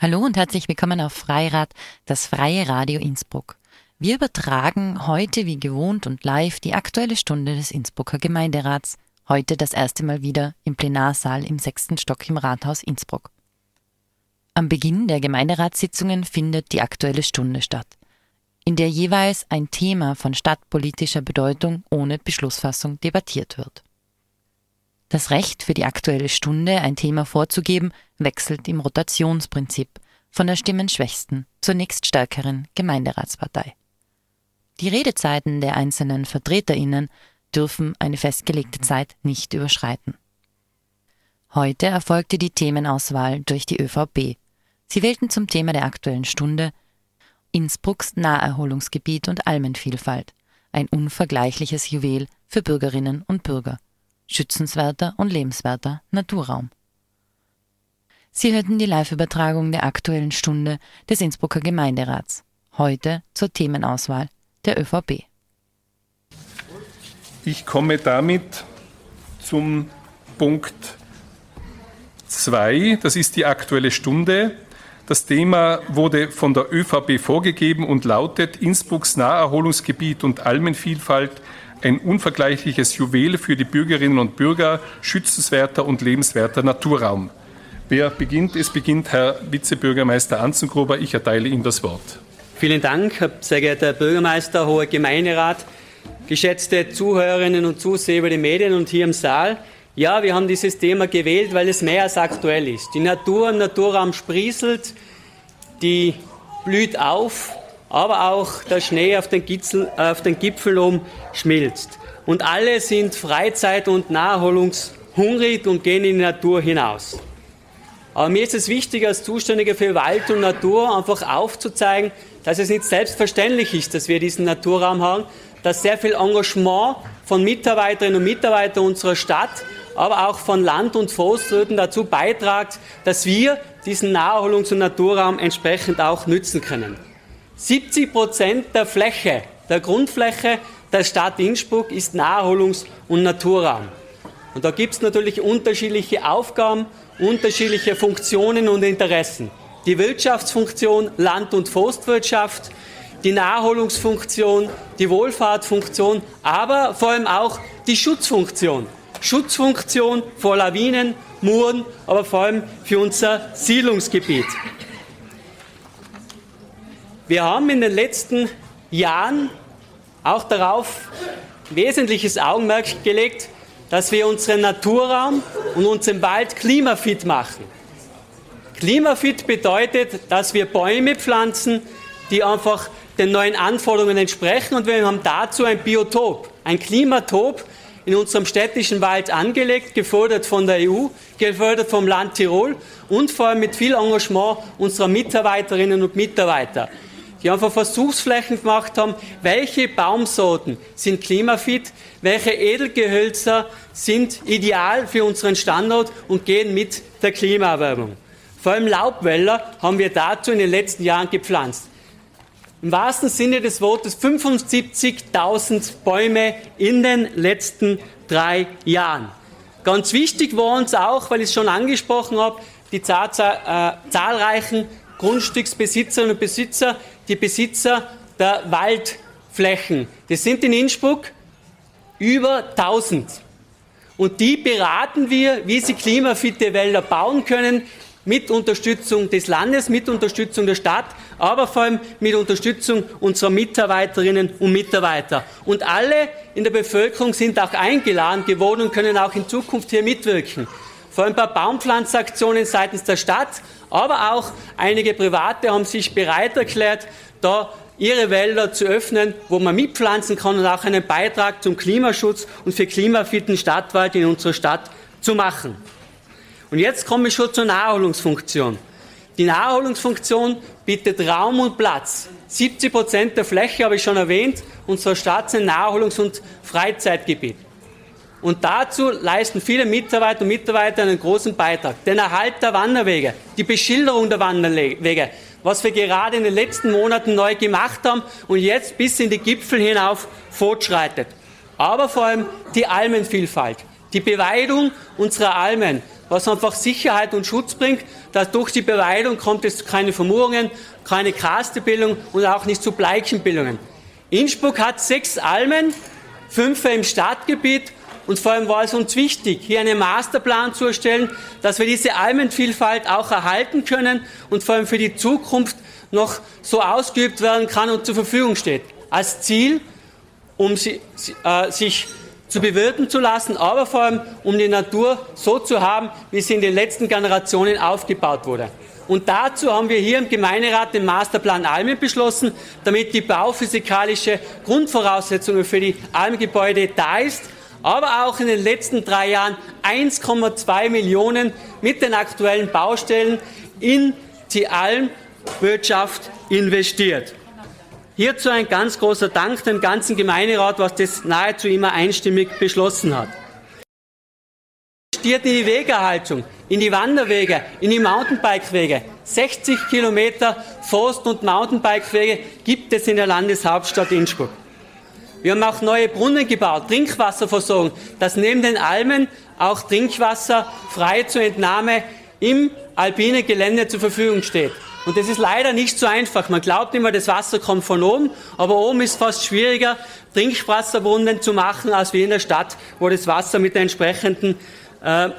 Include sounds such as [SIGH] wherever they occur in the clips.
Hallo und herzlich willkommen auf Freirad, das freie Radio Innsbruck. Wir übertragen heute wie gewohnt und live die aktuelle Stunde des Innsbrucker Gemeinderats. Heute das erste Mal wieder im Plenarsaal im sechsten Stock im Rathaus Innsbruck. Am Beginn der Gemeinderatssitzungen findet die aktuelle Stunde statt, in der jeweils ein Thema von stadtpolitischer Bedeutung ohne Beschlussfassung debattiert wird. Das Recht für die aktuelle Stunde ein Thema vorzugeben wechselt im Rotationsprinzip von der stimmenschwächsten zur nächststärkeren Gemeinderatspartei. Die Redezeiten der einzelnen Vertreterinnen dürfen eine festgelegte Zeit nicht überschreiten. Heute erfolgte die Themenauswahl durch die ÖVP. Sie wählten zum Thema der aktuellen Stunde Innsbrucks Naherholungsgebiet und Almenvielfalt, ein unvergleichliches Juwel für Bürgerinnen und Bürger schützenswerter und lebenswerter Naturraum. Sie hörten die Live-Übertragung der aktuellen Stunde des Innsbrucker Gemeinderats, heute zur Themenauswahl der ÖVP. Ich komme damit zum Punkt 2, das ist die aktuelle Stunde. Das Thema wurde von der ÖVP vorgegeben und lautet Innsbrucks Naherholungsgebiet und Almenvielfalt ein unvergleichliches Juwel für die Bürgerinnen und Bürger, schützenswerter und lebenswerter Naturraum. Wer beginnt? Es beginnt Herr Vizebürgermeister Anzengruber. Ich erteile Ihnen das Wort. Vielen Dank, sehr geehrter Herr Bürgermeister, hoher Gemeinderat, geschätzte Zuhörerinnen und Zuseher über die Medien und hier im Saal. Ja, wir haben dieses Thema gewählt, weil es mehr als aktuell ist. Die Natur im Naturraum sprießelt, die blüht auf, aber auch der Schnee auf den, Gipfel, auf den Gipfel oben schmilzt. Und alle sind Freizeit- und Naherholungshungrig und gehen in die Natur hinaus. Aber mir ist es wichtig, als Zuständiger für Wald und Natur einfach aufzuzeigen, dass es nicht selbstverständlich ist, dass wir diesen Naturraum haben, dass sehr viel Engagement von Mitarbeiterinnen und Mitarbeitern unserer Stadt, aber auch von Land- und Forstwirten dazu beiträgt, dass wir diesen Naherholungs- und Naturraum entsprechend auch nützen können. 70 Prozent der Fläche, der Grundfläche der Stadt Innsbruck ist Naherholungs- und Naturraum. Und da gibt es natürlich unterschiedliche Aufgaben, unterschiedliche Funktionen und Interessen. Die Wirtschaftsfunktion Land- und Forstwirtschaft, die Naherholungsfunktion, die Wohlfahrtfunktion, aber vor allem auch die Schutzfunktion. Schutzfunktion vor Lawinen, Muren, aber vor allem für unser Siedlungsgebiet. Wir haben in den letzten Jahren auch darauf wesentliches Augenmerk gelegt, dass wir unseren Naturraum und unseren Wald klimafit machen. Klimafit bedeutet, dass wir Bäume pflanzen, die einfach den neuen Anforderungen entsprechen und wir haben dazu ein Biotop, ein Klimatop in unserem städtischen Wald angelegt, gefördert von der EU, gefördert vom Land Tirol und vor allem mit viel Engagement unserer Mitarbeiterinnen und Mitarbeiter die einfach Versuchsflächen gemacht haben, welche Baumsorten sind klimafit, welche Edelgehölzer sind ideal für unseren Standort und gehen mit der Klimaerwärmung. Vor allem Laubwälder haben wir dazu in den letzten Jahren gepflanzt. Im wahrsten Sinne des Wortes 75.000 Bäume in den letzten drei Jahren. Ganz wichtig war uns auch, weil ich es schon angesprochen habe, die zahlreichen Grundstücksbesitzerinnen und Besitzer, die Besitzer der Waldflächen. Das sind in Innsbruck über 1000. Und die beraten wir, wie sie klimafitte Wälder bauen können, mit Unterstützung des Landes, mit Unterstützung der Stadt, aber vor allem mit Unterstützung unserer Mitarbeiterinnen und Mitarbeiter. Und alle in der Bevölkerung sind auch eingeladen geworden und können auch in Zukunft hier mitwirken. Vor ein paar Baumpflanzaktionen seitens der Stadt, aber auch einige Private haben sich bereit erklärt, da ihre Wälder zu öffnen, wo man mitpflanzen kann und auch einen Beitrag zum Klimaschutz und für klimafitten Stadtwald in unserer Stadt zu machen. Und jetzt komme ich schon zur Naherholungsfunktion. Die Naherholungsfunktion bietet Raum und Platz. 70 Prozent der Fläche, habe ich schon erwähnt, unserer Stadt sind Naherholungs- und Freizeitgebiet. Und dazu leisten viele Mitarbeiter und Mitarbeiter einen großen Beitrag. Den Erhalt der Wanderwege, die Beschilderung der Wanderwege, was wir gerade in den letzten Monaten neu gemacht haben und jetzt bis in die Gipfel hinauf fortschreitet. Aber vor allem die Almenvielfalt, die Beweidung unserer Almen, was einfach Sicherheit und Schutz bringt, dass durch die Beweidung kommt es zu keine Vermurungen, keine Krastebildung und auch nicht zu Bleichenbildungen. Innsbruck hat sechs Almen, fünf im Stadtgebiet und vor allem war es uns wichtig, hier einen Masterplan zu erstellen, dass wir diese Almenvielfalt auch erhalten können und vor allem für die Zukunft noch so ausgeübt werden kann und zur Verfügung steht. Als Ziel, um sie, äh, sich zu bewirten zu lassen, aber vor allem um die Natur so zu haben, wie sie in den letzten Generationen aufgebaut wurde. Und dazu haben wir hier im Gemeinderat den Masterplan Almen beschlossen, damit die bauphysikalische Grundvoraussetzung für die Almgebäude da ist aber auch in den letzten drei Jahren 1,2 Millionen mit den aktuellen Baustellen in die Almwirtschaft investiert. Hierzu ein ganz großer Dank dem ganzen Gemeinderat, was das nahezu immer einstimmig beschlossen hat. Investiert in die Wegerhaltung, in die Wanderwege, in die Mountainbikewege. 60 Kilometer Forst- und Mountainbikewege gibt es in der Landeshauptstadt Innsbruck. Wir haben auch neue Brunnen gebaut, Trinkwasserversorgung, dass neben den Almen auch Trinkwasser frei zur Entnahme im alpinen Gelände zur Verfügung steht. Und das ist leider nicht so einfach. Man glaubt immer, das Wasser kommt von oben, aber oben ist fast schwieriger, Trinkwasserbrunnen zu machen, als wie in der Stadt, wo das Wasser mit der entsprechenden äh,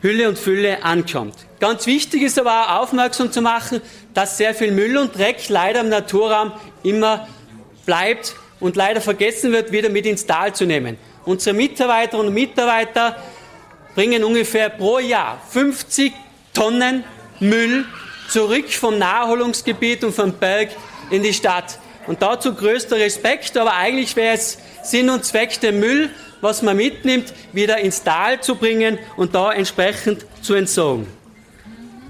Hülle und Fülle ankommt. Ganz wichtig ist aber auch aufmerksam zu machen, dass sehr viel Müll und Dreck leider im Naturraum immer bleibt und leider vergessen wird, wieder mit ins Tal zu nehmen. Unsere Mitarbeiterinnen und Mitarbeiter bringen ungefähr pro Jahr 50 Tonnen Müll zurück vom Naherholungsgebiet und vom Berg in die Stadt. Und dazu größter Respekt, aber eigentlich wäre es Sinn und Zweck, den Müll, was man mitnimmt, wieder ins Tal zu bringen und da entsprechend zu entsorgen.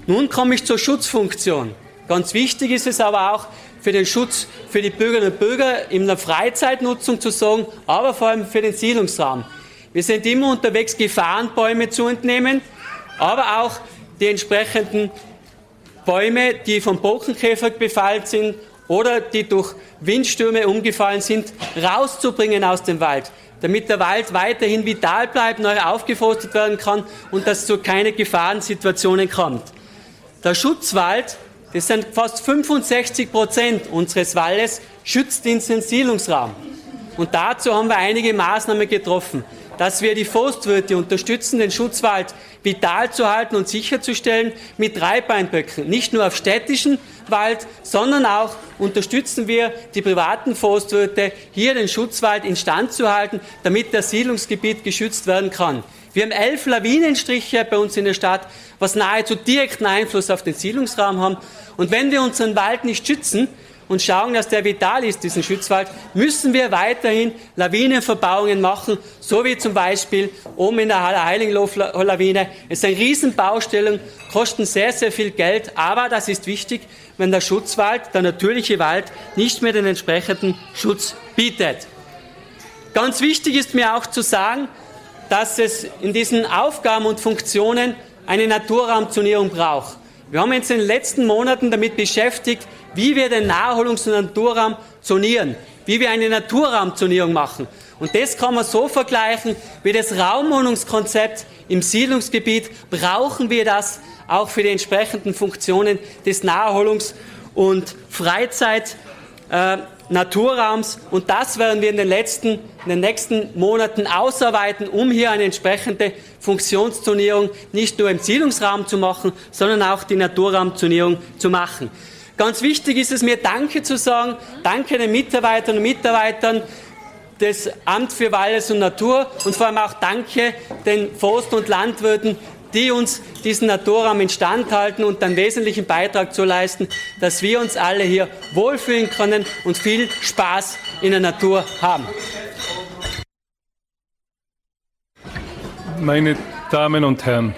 Nun komme ich zur Schutzfunktion. Ganz wichtig ist es aber auch, für den Schutz für die Bürgerinnen und Bürger in der Freizeitnutzung zu sorgen, aber vor allem für den Siedlungsraum. Wir sind immer unterwegs, Gefahrenbäume zu entnehmen, aber auch die entsprechenden Bäume, die vom Borkenkäfer befallen sind oder die durch Windstürme umgefallen sind, rauszubringen aus dem Wald, damit der Wald weiterhin vital bleibt, neu aufgeforstet werden kann und dass es zu keine Gefahrensituationen kommt. Der Schutzwald das sind fast 65 Prozent unseres Waldes, schützt den Siedlungsraum. Und dazu haben wir einige Maßnahmen getroffen, dass wir die Forstwirte unterstützen, den Schutzwald vital zu halten und sicherzustellen mit Dreibeinböcken. Nicht nur auf städtischen Wald, sondern auch unterstützen wir die privaten Forstwirte, hier den Schutzwald instand zu halten, damit das Siedlungsgebiet geschützt werden kann. Wir haben elf Lawinenstriche bei uns in der Stadt, was nahezu direkten Einfluss auf den Siedlungsraum haben. Und wenn wir unseren Wald nicht schützen und schauen, dass der vital ist, diesen Schutzwald, müssen wir weiterhin Lawinenverbauungen machen, so wie zum Beispiel oben in der Heiligenlof-Lawine. Es ist eine Riesenbaustellung, kosten sehr, sehr viel Geld, aber das ist wichtig, wenn der Schutzwald, der natürliche Wald, nicht mehr den entsprechenden Schutz bietet. Ganz wichtig ist mir auch zu sagen, dass es in diesen Aufgaben und Funktionen eine Naturraumzonierung braucht. Wir haben uns in den letzten Monaten damit beschäftigt, wie wir den Naherholungs- und Naturraum zonieren, wie wir eine Naturraumzonierung machen. Und das kann man so vergleichen wie das Raumwohnungskonzept im Siedlungsgebiet. Brauchen wir das auch für die entsprechenden Funktionen des Naherholungs- und Freizeit- äh, und das werden wir in den, letzten, in den nächsten Monaten ausarbeiten, um hier eine entsprechende Funktionszonierung nicht nur im Siedlungsraum zu machen, sondern auch die Naturraumzonierung zu machen. Ganz wichtig ist es mir, Danke zu sagen, danke den Mitarbeiterinnen und Mitarbeitern des Amt für Waldes und Natur und vor allem auch danke den Forst- und Landwirten, die uns diesen Naturraum instand halten und einen wesentlichen Beitrag zu leisten, dass wir uns alle hier wohlfühlen können und viel Spaß in der Natur haben. Meine Damen und Herren,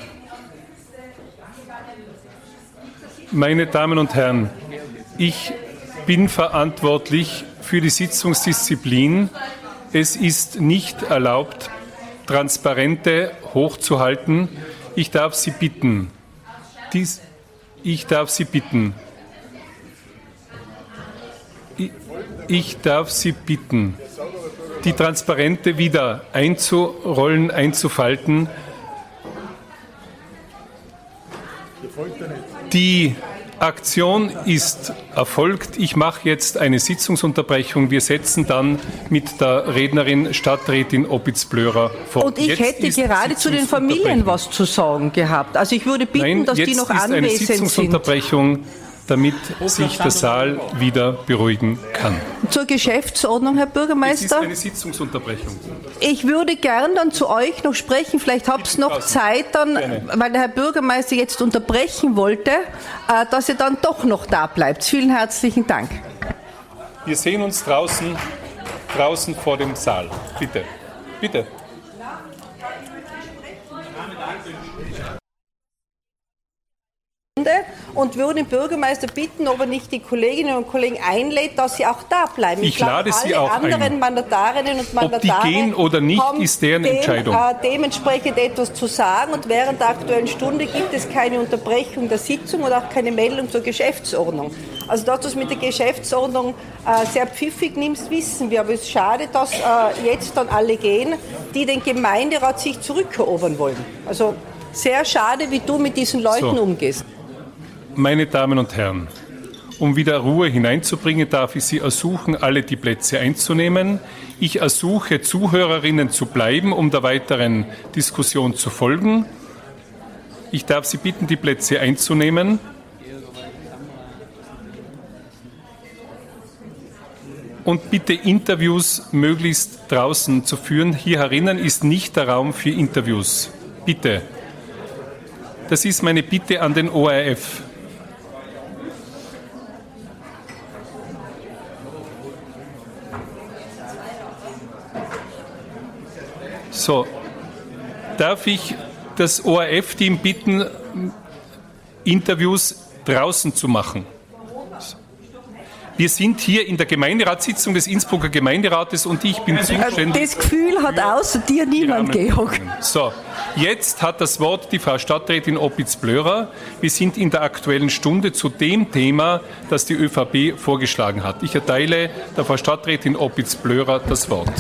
meine Damen und Herren, ich bin verantwortlich für die Sitzungsdisziplin. Es ist nicht erlaubt, Transparente hochzuhalten, ich darf Sie bitten, dies, ich darf Sie bitten, ich darf Sie bitten, die Transparente wieder einzurollen, einzufalten. Die Aktion ist erfolgt. Ich mache jetzt eine Sitzungsunterbrechung. Wir setzen dann mit der Rednerin Stadträtin Opitz-Blörer fort. Und ich jetzt hätte gerade zu den Familien was zu sagen gehabt. Also ich würde bitten, Nein, dass die noch anwesend sind. Sitzungsunterbrechung. sind damit sich der Saal wieder beruhigen kann. Zur Geschäftsordnung, Herr Bürgermeister. Es ist eine Sitzungsunterbrechung. Ich würde gern dann zu euch noch sprechen. Vielleicht habt ihr noch Zeit dann, weil der Herr Bürgermeister jetzt unterbrechen wollte, äh, dass ihr dann doch noch da bleibt. Vielen herzlichen Dank. Wir sehen uns draußen, draußen vor dem Saal. Bitte. Bitte. Und würde den Bürgermeister bitten, ob er nicht die Kolleginnen und Kollegen einlädt, dass sie auch da bleiben. Ich, ich lade glaube, sie auch anderen ein. Mandatarinnen und Mandatare ob die gehen oder nicht, ist deren dem, Entscheidung. Äh, dementsprechend etwas zu sagen und während der Aktuellen Stunde gibt es keine Unterbrechung der Sitzung und auch keine Meldung zur Geschäftsordnung. Also dass du es mit der Geschäftsordnung äh, sehr pfiffig nimmst, wissen wir. Aber es ist schade, dass äh, jetzt dann alle gehen, die den Gemeinderat sich zurückerobern wollen. Also sehr schade, wie du mit diesen Leuten so. umgehst. Meine Damen und Herren, um wieder Ruhe hineinzubringen, darf ich Sie ersuchen, alle die Plätze einzunehmen. Ich ersuche, Zuhörerinnen zu bleiben, um der weiteren Diskussion zu folgen. Ich darf Sie bitten, die Plätze einzunehmen. Und bitte Interviews möglichst draußen zu führen. Hier herinnen ist nicht der Raum für Interviews. Bitte. Das ist meine Bitte an den ORF. So, darf ich das ORF-Team bitten, Interviews draußen zu machen? Wir sind hier in der Gemeinderatssitzung des Innsbrucker Gemeinderates und ich bin zuständig. Das Gefühl hat außer dir niemand, Georg. So, jetzt hat das Wort die Frau Stadträtin Opitz-Blörer. Wir sind in der Aktuellen Stunde zu dem Thema, das die ÖVP vorgeschlagen hat. Ich erteile der Frau Stadträtin Opitz-Blörer das Wort.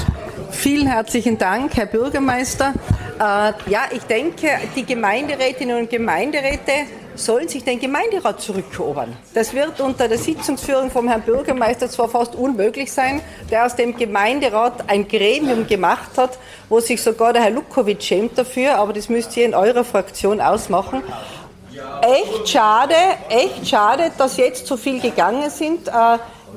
Vielen herzlichen Dank, Herr Bürgermeister. Äh, ja, ich denke, die Gemeinderätinnen und Gemeinderäte sollen sich den Gemeinderat zurückerobern. Das wird unter der Sitzungsführung vom Herrn Bürgermeister zwar fast unmöglich sein, der aus dem Gemeinderat ein Gremium gemacht hat, wo sich sogar der Herr Lukowitsch schämt dafür, aber das müsst ihr in eurer Fraktion ausmachen. Echt schade, echt schade, dass jetzt so viel gegangen sind.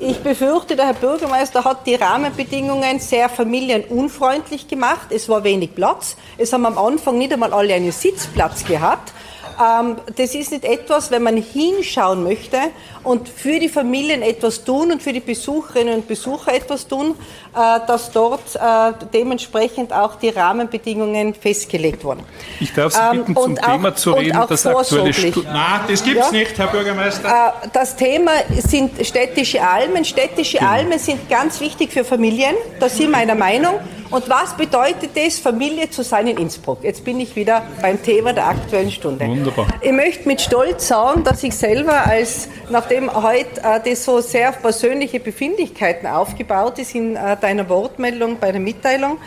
Ich befürchte, der Herr Bürgermeister hat die Rahmenbedingungen sehr familienunfreundlich gemacht. Es war wenig Platz. Es haben am Anfang nicht einmal alle einen Sitzplatz gehabt. Ähm, das ist nicht etwas, wenn man hinschauen möchte und für die Familien etwas tun und für die Besucherinnen und Besucher etwas tun, äh, dass dort äh, dementsprechend auch die Rahmenbedingungen festgelegt wurden. Ich darf Sie bitten, ähm, zum auch, Thema zu reden, das aktuelle Stu Nein, das gibt es ja? nicht, Herr Bürgermeister. Äh, das Thema sind städtische Almen. Städtische genau. Almen sind ganz wichtig für Familien, da sind wir einer Meinung. Und was bedeutet es, Familie zu sein in Innsbruck? Jetzt bin ich wieder beim Thema der Aktuellen Stunde. Wunderbar. Ich möchte mit Stolz sagen, dass ich selber als, nachdem heute äh, das so sehr persönliche Befindlichkeiten aufgebaut ist in äh, deiner Wortmeldung bei der Mitteilung,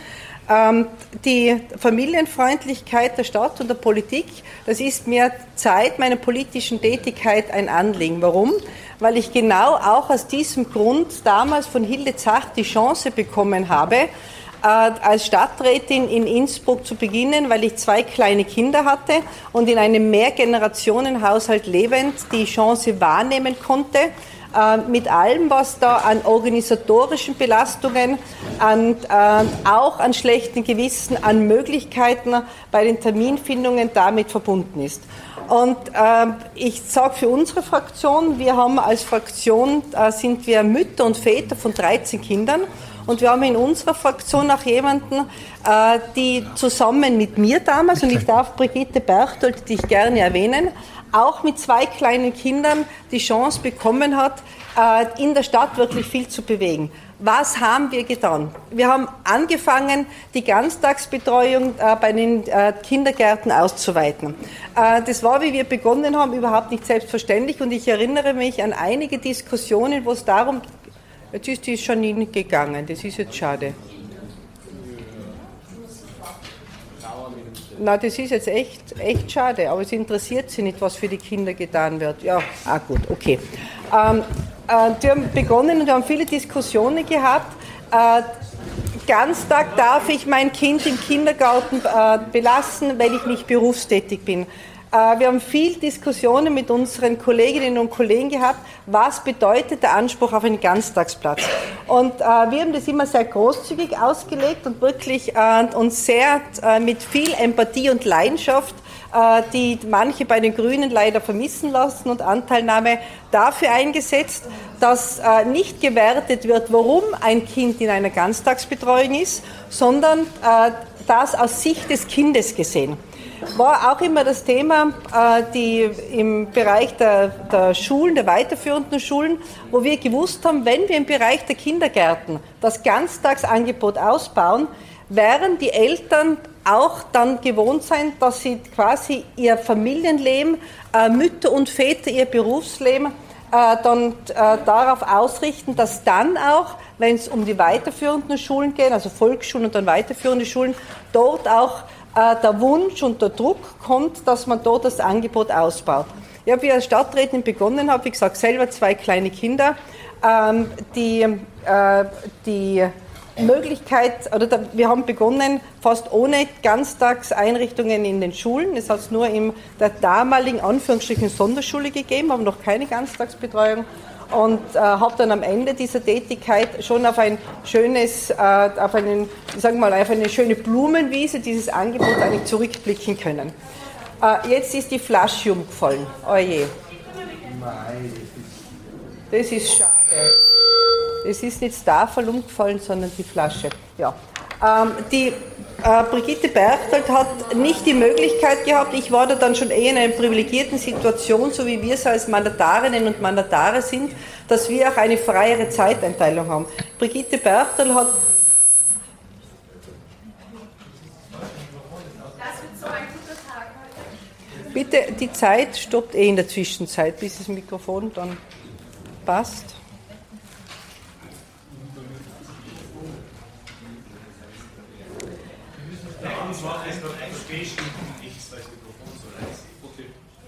ähm, die Familienfreundlichkeit der Stadt und der Politik, das ist mir seit meiner politischen Tätigkeit ein Anliegen. Warum? Weil ich genau auch aus diesem Grund damals von Hilde Zach die Chance bekommen habe, als Stadträtin in Innsbruck zu beginnen, weil ich zwei kleine Kinder hatte und in einem Mehrgenerationenhaushalt lebend die Chance wahrnehmen konnte, äh, mit allem, was da an organisatorischen Belastungen, an, äh, auch an schlechten Gewissen, an Möglichkeiten bei den Terminfindungen damit verbunden ist. Und äh, ich sage für unsere Fraktion, wir haben als Fraktion, äh, sind wir Mütter und Väter von 13 Kindern und wir haben in unserer Fraktion auch jemanden, äh, die zusammen mit mir damals, und ich darf Brigitte Berchtold, die ich gerne erwähnen, auch mit zwei kleinen Kindern die Chance bekommen hat, äh, in der Stadt wirklich viel zu bewegen. Was haben wir getan? Wir haben angefangen, die Ganztagsbetreuung äh, bei den Kindergärten auszuweiten. Das war, wie wir begonnen haben, überhaupt nicht selbstverständlich und ich erinnere mich an einige Diskussionen, wo es darum Jetzt ist die Janine gegangen, das ist jetzt schade. na, das ist jetzt echt, echt schade, aber es interessiert sie nicht, was für die Kinder getan wird. Ja, ah gut, okay. Ähm, äh, die haben begonnen und haben viele Diskussionen gehabt. Äh, Ganztag darf ich mein Kind im Kindergarten äh, belassen, wenn ich nicht berufstätig bin. Äh, wir haben viel Diskussionen mit unseren Kolleginnen und Kollegen gehabt, was bedeutet der Anspruch auf einen Ganztagsplatz. Und äh, wir haben das immer sehr großzügig ausgelegt und wirklich äh, uns sehr mit viel Empathie und Leidenschaft die manche bei den Grünen leider vermissen lassen und Anteilnahme dafür eingesetzt, dass nicht gewertet wird, warum ein Kind in einer Ganztagsbetreuung ist, sondern das aus Sicht des Kindes gesehen war auch immer das Thema, äh, die im Bereich der, der, Schulen, der weiterführenden Schulen, wo wir gewusst haben, wenn wir im Bereich der Kindergärten das Ganztagsangebot ausbauen, werden die Eltern auch dann gewohnt sein, dass sie quasi ihr Familienleben, äh, Mütter und Väter ihr Berufsleben äh, dann darauf ausrichten, dass dann auch, wenn es um die weiterführenden Schulen geht, also Volksschulen und dann weiterführende Schulen, dort auch der Wunsch und der Druck kommt, dass man dort das Angebot ausbaut. Ich habe, wie als Stadträtin begonnen habe, wie gesagt, selber zwei kleine Kinder, ähm, die, äh, die Möglichkeit, oder wir haben begonnen fast ohne Ganztagseinrichtungen in den Schulen. Es hat es nur in der damaligen Anführungsstrichen Sonderschule gegeben, aber noch keine Ganztagsbetreuung und äh, habe dann am Ende dieser Tätigkeit schon auf ein schönes, äh, auf einen, sagen mal, auf eine schöne Blumenwiese dieses Angebot eigentlich zurückblicken können. Äh, jetzt ist die Flasche umgefallen. Oje. Oh das ist schade. Es ist nicht das umgefallen, sondern die Flasche. Ja. Ähm, die äh, Brigitte Berchtold hat nicht die Möglichkeit gehabt, ich war da dann schon eher in einer privilegierten Situation, so wie wir es als Mandatarinnen und Mandatare sind, dass wir auch eine freiere Zeiteinteilung haben. Brigitte Berchtold hat Bitte, die Zeit stoppt eh in der Zwischenzeit, bis das Mikrofon dann passt.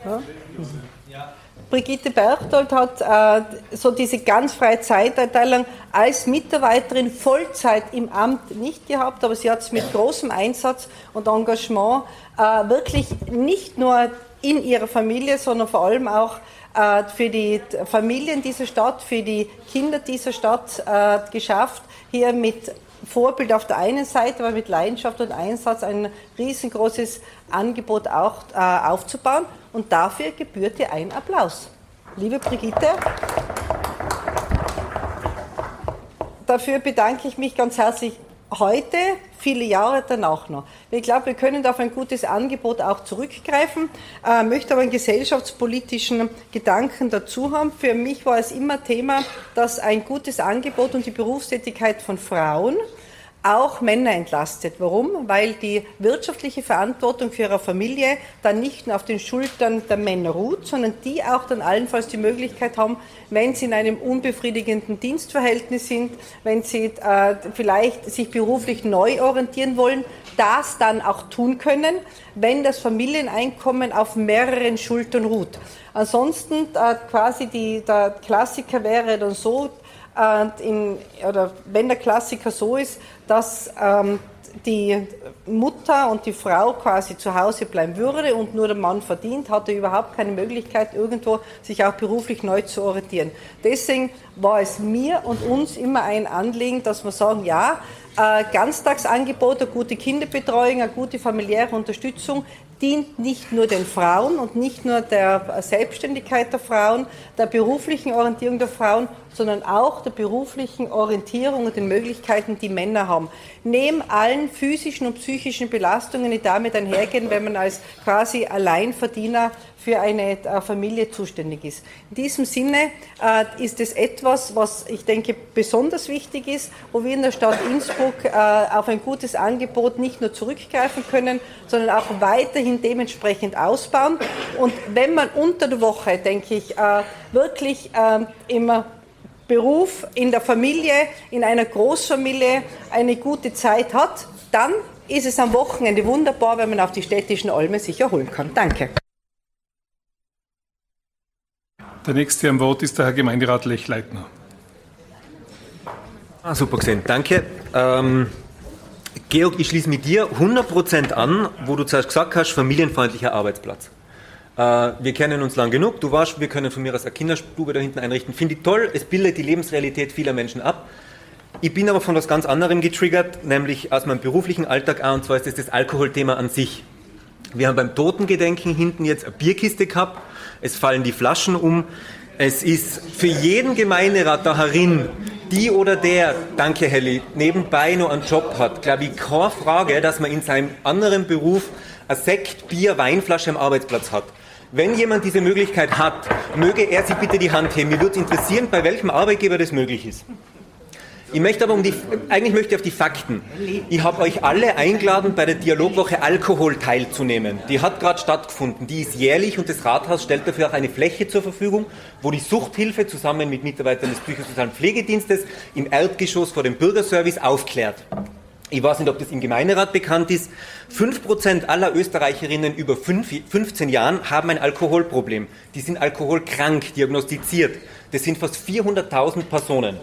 Ja. Brigitte Berchtold hat äh, so diese ganz freie Zeiteinteilung als Mitarbeiterin Vollzeit im Amt nicht gehabt, aber sie hat es mit großem Einsatz und Engagement äh, wirklich nicht nur in ihrer Familie, sondern vor allem auch äh, für die Familien dieser Stadt, für die Kinder dieser Stadt äh, geschafft, hier mit Vorbild auf der einen Seite, aber mit Leidenschaft und Einsatz ein riesengroßes Angebot auch äh, aufzubauen. Und dafür gebührt dir ein Applaus. Liebe Brigitte, dafür bedanke ich mich ganz herzlich heute, viele Jahre danach noch. Ich glaube, wir können auf ein gutes Angebot auch zurückgreifen, äh, möchte aber einen gesellschaftspolitischen Gedanken dazu haben. Für mich war es immer Thema, dass ein gutes Angebot und die Berufstätigkeit von Frauen auch Männer entlastet. Warum? Weil die wirtschaftliche Verantwortung für ihre Familie dann nicht nur auf den Schultern der Männer ruht, sondern die auch dann allenfalls die Möglichkeit haben, wenn sie in einem unbefriedigenden Dienstverhältnis sind, wenn sie äh, vielleicht sich beruflich neu orientieren wollen, das dann auch tun können, wenn das Familieneinkommen auf mehreren Schultern ruht. Ansonsten äh, quasi die, der Klassiker wäre dann so, in, oder wenn der Klassiker so ist, dass ähm, die Mutter und die Frau quasi zu Hause bleiben würde und nur der Mann verdient, hat er überhaupt keine Möglichkeit, irgendwo sich auch beruflich neu zu orientieren. Deswegen war es mir und uns immer ein Anliegen, dass wir sagen, ja, äh, Ganztagsangebot, eine gute Kinderbetreuung, eine gute familiäre Unterstützung dient nicht nur den Frauen und nicht nur der Selbstständigkeit der Frauen, der beruflichen Orientierung der Frauen, sondern auch der beruflichen Orientierung und den Möglichkeiten, die Männer haben. Neben allen physischen und psychischen Belastungen, die damit einhergehen, wenn man als quasi Alleinverdiener für eine äh, Familie zuständig ist. In diesem Sinne äh, ist es etwas, was ich denke besonders wichtig ist, wo wir in der Stadt Innsbruck äh, auf ein gutes Angebot nicht nur zurückgreifen können, sondern auch weiterhin dementsprechend ausbauen. Und wenn man unter der Woche, denke ich, wirklich immer Beruf, in der Familie, in einer Großfamilie eine gute Zeit hat, dann ist es am Wochenende wunderbar, wenn man auf die städtischen Alme sich erholen kann. Danke. Der nächste am Wort ist der Herr Gemeinderat Lechleitner. Ah, super gesehen, danke. Ähm, Georg, ich schließe mit dir 100% an, wo du zuerst gesagt hast, familienfreundlicher Arbeitsplatz. Äh, wir kennen uns lang genug, du warst, wir können von mir aus eine Kinderstube da hinten einrichten. Finde ich toll, es bildet die Lebensrealität vieler Menschen ab. Ich bin aber von was ganz anderem getriggert, nämlich aus meinem beruflichen Alltag an, und zwar ist das das Alkoholthema an sich. Wir haben beim Totengedenken hinten jetzt eine Bierkiste gehabt, es fallen die Flaschen um. Es ist für jeden Gemeinderat da herin, die oder der, danke Helly, nebenbei noch einen Job hat, glaube ich, keine Frage, dass man in seinem anderen Beruf ein Sekt, Bier, Weinflasche am Arbeitsplatz hat. Wenn jemand diese Möglichkeit hat, möge er sich bitte die Hand heben. Mir würde interessieren, bei welchem Arbeitgeber das möglich ist. Ich möchte aber um die, eigentlich möchte ich auf die Fakten. Ich habe euch alle eingeladen, bei der Dialogwoche Alkohol teilzunehmen. Die hat gerade stattgefunden. Die ist jährlich und das Rathaus stellt dafür auch eine Fläche zur Verfügung, wo die Suchthilfe zusammen mit Mitarbeitern des psychosozialen Pflegedienstes im Erdgeschoss vor dem Bürgerservice aufklärt. Ich weiß nicht, ob das im Gemeinderat bekannt ist. 5% aller Österreicherinnen über 15 Jahren haben ein Alkoholproblem. Die sind alkoholkrank, diagnostiziert. Das sind fast 400.000 Personen.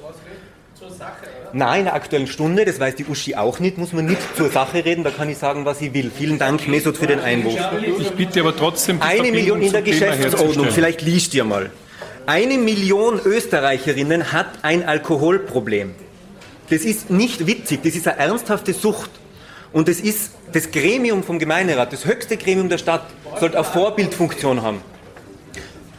Nein, in der aktuellen Stunde, das weiß die Uschi auch nicht, muss man nicht zur Sache reden, da kann ich sagen, was ich will. Vielen Dank, Mesut, für den Einwurf. Ich bitte aber trotzdem die Eine Million in der Geschäftsordnung, vielleicht liest ihr mal. Eine Million Österreicherinnen hat ein Alkoholproblem. Das ist nicht witzig, das ist eine ernsthafte Sucht. Und das ist das Gremium vom Gemeinderat, das höchste Gremium der Stadt, sollte eine Vorbildfunktion haben.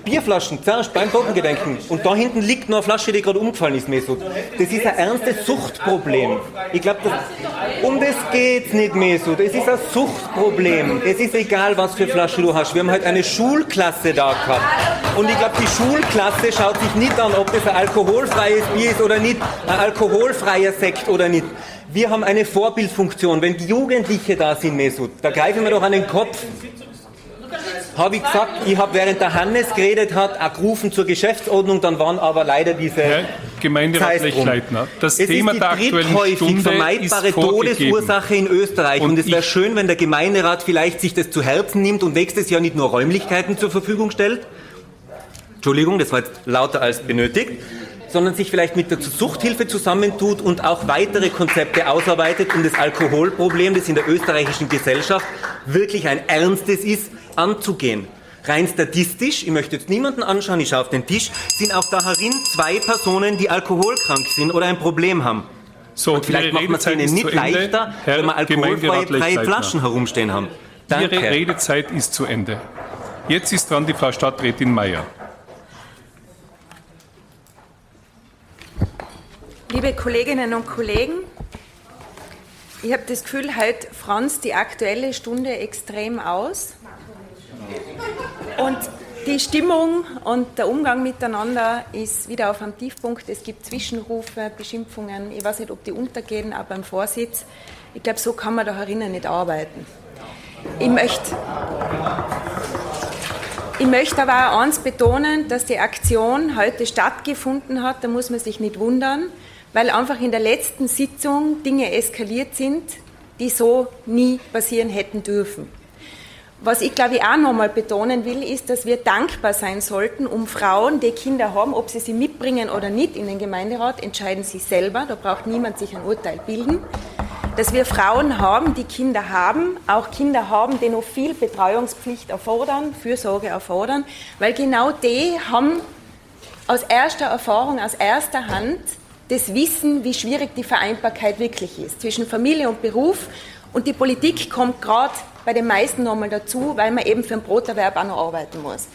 Bierflaschen, zuerst beim Totengedenken. Und da hinten liegt noch eine Flasche, die gerade umgefallen ist, Mesut. Das ist ein ernstes Suchtproblem. Ich glaube, um das geht's nicht, Mesut. Es ist ein Suchtproblem. Es ist egal, was für Flasche du hast. Wir haben heute eine Schulklasse da gehabt. Und ich glaube, die Schulklasse schaut sich nicht an, ob das ein alkoholfreies Bier ist oder nicht, ein alkoholfreier Sekt oder nicht. Wir haben eine Vorbildfunktion. Wenn die Jugendliche da sind, Mesut, da greifen wir doch an den Kopf habe ich gesagt, ich habe während der Hannes geredet hat, auch gerufen zur Geschäftsordnung, dann waren aber leider diese Herr Gemeinderat Lechleitner, das es Thema ist die dritthäufig vermeidbare Todesursache in Österreich. Und, und es wäre schön, wenn der Gemeinderat vielleicht sich das zu Herzen nimmt und nächstes Jahr nicht nur Räumlichkeiten zur Verfügung stellt. Entschuldigung, das war jetzt lauter als benötigt. Sondern sich vielleicht mit der Suchthilfe zusammentut und auch weitere Konzepte ausarbeitet, um das Alkoholproblem, das in der österreichischen Gesellschaft wirklich ein ernstes ist, anzugehen. Rein statistisch, ich möchte jetzt niemanden anschauen, ich schaue auf den Tisch, sind auch darin zwei Personen, die alkoholkrank sind oder ein Problem haben. So, und vielleicht macht man es ihnen nicht leichter, Herr wenn wir alkoholfreie Flaschen herumstehen haben. Danke. Ihre Redezeit ist zu Ende. Jetzt ist dran die Frau Stadträtin Mayer. Liebe Kolleginnen und Kollegen, ich habe das Gefühl, heute franzt die aktuelle Stunde extrem aus. Und die Stimmung und der Umgang miteinander ist wieder auf einem Tiefpunkt. Es gibt Zwischenrufe, Beschimpfungen. Ich weiß nicht, ob die untergehen, auch beim Vorsitz. Ich glaube, so kann man da herinnen nicht arbeiten. Ich möchte, ich möchte aber auch eins betonen, dass die Aktion heute stattgefunden hat. Da muss man sich nicht wundern, weil einfach in der letzten Sitzung Dinge eskaliert sind, die so nie passieren hätten dürfen. Was ich glaube ich auch nochmal betonen will, ist, dass wir dankbar sein sollten um Frauen, die Kinder haben, ob sie sie mitbringen oder nicht in den Gemeinderat, entscheiden sie selber, da braucht niemand sich ein Urteil bilden. Dass wir Frauen haben, die Kinder haben, auch Kinder haben, die noch viel Betreuungspflicht erfordern, Fürsorge erfordern, weil genau die haben aus erster Erfahrung, aus erster Hand das Wissen, wie schwierig die Vereinbarkeit wirklich ist zwischen Familie und Beruf. Und die Politik kommt gerade bei den meisten nochmal dazu, weil man eben für einen Broterwerb auch noch arbeiten muss.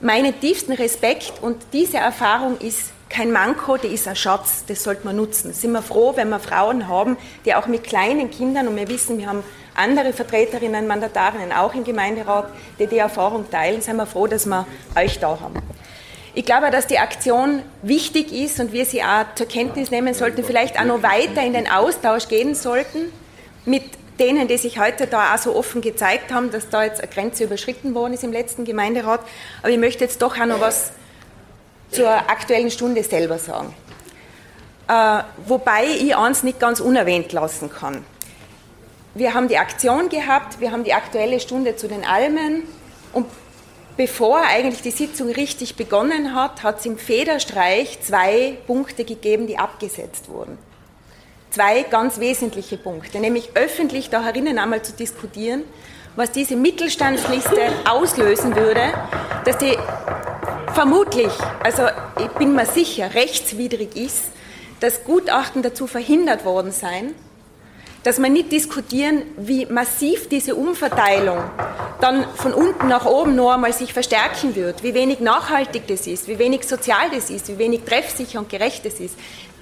Meinen tiefsten Respekt und diese Erfahrung ist kein Manko, die ist ein Schatz, das sollte man nutzen. Sind wir froh, wenn wir Frauen haben, die auch mit kleinen Kindern, und wir wissen, wir haben andere Vertreterinnen, Mandatarinnen auch im Gemeinderat, die die Erfahrung teilen, sind wir froh, dass wir euch da haben. Ich glaube, dass die Aktion wichtig ist und wir sie auch zur Kenntnis nehmen sollten, vielleicht auch noch weiter in den Austausch gehen sollten mit denen, die sich heute da auch so offen gezeigt haben, dass da jetzt eine Grenze überschritten worden ist im letzten Gemeinderat. Aber ich möchte jetzt doch auch noch was zur aktuellen Stunde selber sagen. Äh, wobei ich eins nicht ganz unerwähnt lassen kann. wir haben die Aktion gehabt, wir haben die aktuelle Stunde zu den Almen und bevor eigentlich die Sitzung richtig begonnen hat, hat es im Federstreich zwei Punkte gegeben, die abgesetzt wurden. Zwei ganz wesentliche Punkte, nämlich öffentlich da herinnen einmal zu diskutieren, was diese Mittelstandsliste auslösen würde, dass die vermutlich, also ich bin mir sicher, rechtswidrig ist, dass Gutachten dazu verhindert worden seien, dass wir nicht diskutieren, wie massiv diese Umverteilung dann von unten nach oben noch einmal sich verstärken wird, wie wenig nachhaltig das ist, wie wenig sozial das ist, wie wenig treffsicher und gerecht das ist.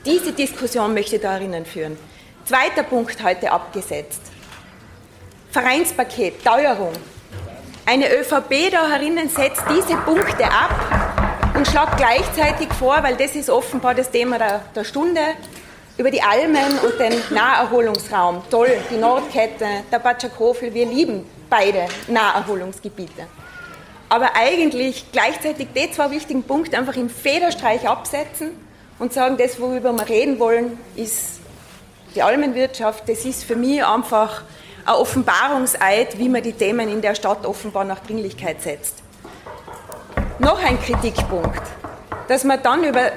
Diese Diskussion möchte ich da erinnern führen. Zweiter Punkt heute abgesetzt. Vereinspaket, Teuerung. Eine ÖVP da herinnen setzt diese Punkte ab und schlägt gleichzeitig vor, weil das ist offenbar das Thema der, der Stunde, über die Almen und den Naherholungsraum. Toll, die Nordkette, der Batschakofel, wir lieben beide Naherholungsgebiete. Aber eigentlich gleichzeitig die zwei wichtigen Punkte einfach im Federstreich absetzen und sagen, das, worüber wir reden wollen, ist die Almenwirtschaft. Das ist für mich einfach ein Offenbarungseid, wie man die Themen in der Stadt offenbar nach Dringlichkeit setzt. Noch ein Kritikpunkt, dass man dann über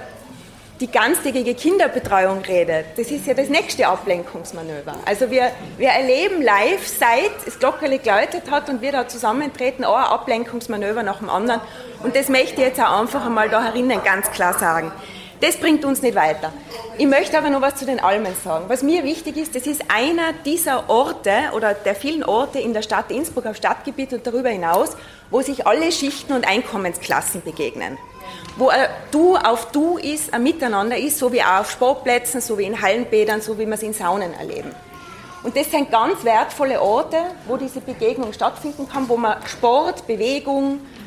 die ganztägige Kinderbetreuung redet, das ist ja das nächste Ablenkungsmanöver. Also wir, wir erleben live, seit das Glockerle geläutet hat und wir da zusammentreten, ein Ablenkungsmanöver nach dem anderen. Und das möchte ich jetzt auch einfach einmal da herinnen ganz klar sagen. Das bringt uns nicht weiter. Ich möchte aber noch was zu den Almen sagen. Was mir wichtig ist, das ist einer dieser Orte oder der vielen Orte in der Stadt Innsbruck auf Stadtgebiet und darüber hinaus, wo sich alle Schichten und Einkommensklassen begegnen wo ein Du auf Du ist, ein Miteinander ist, so wie auch auf Sportplätzen, so wie in Hallenbädern, so wie wir es in Saunen erleben. Und das sind ganz wertvolle Orte, wo diese Begegnung stattfinden kann, wo man Sport, Bewegung äh,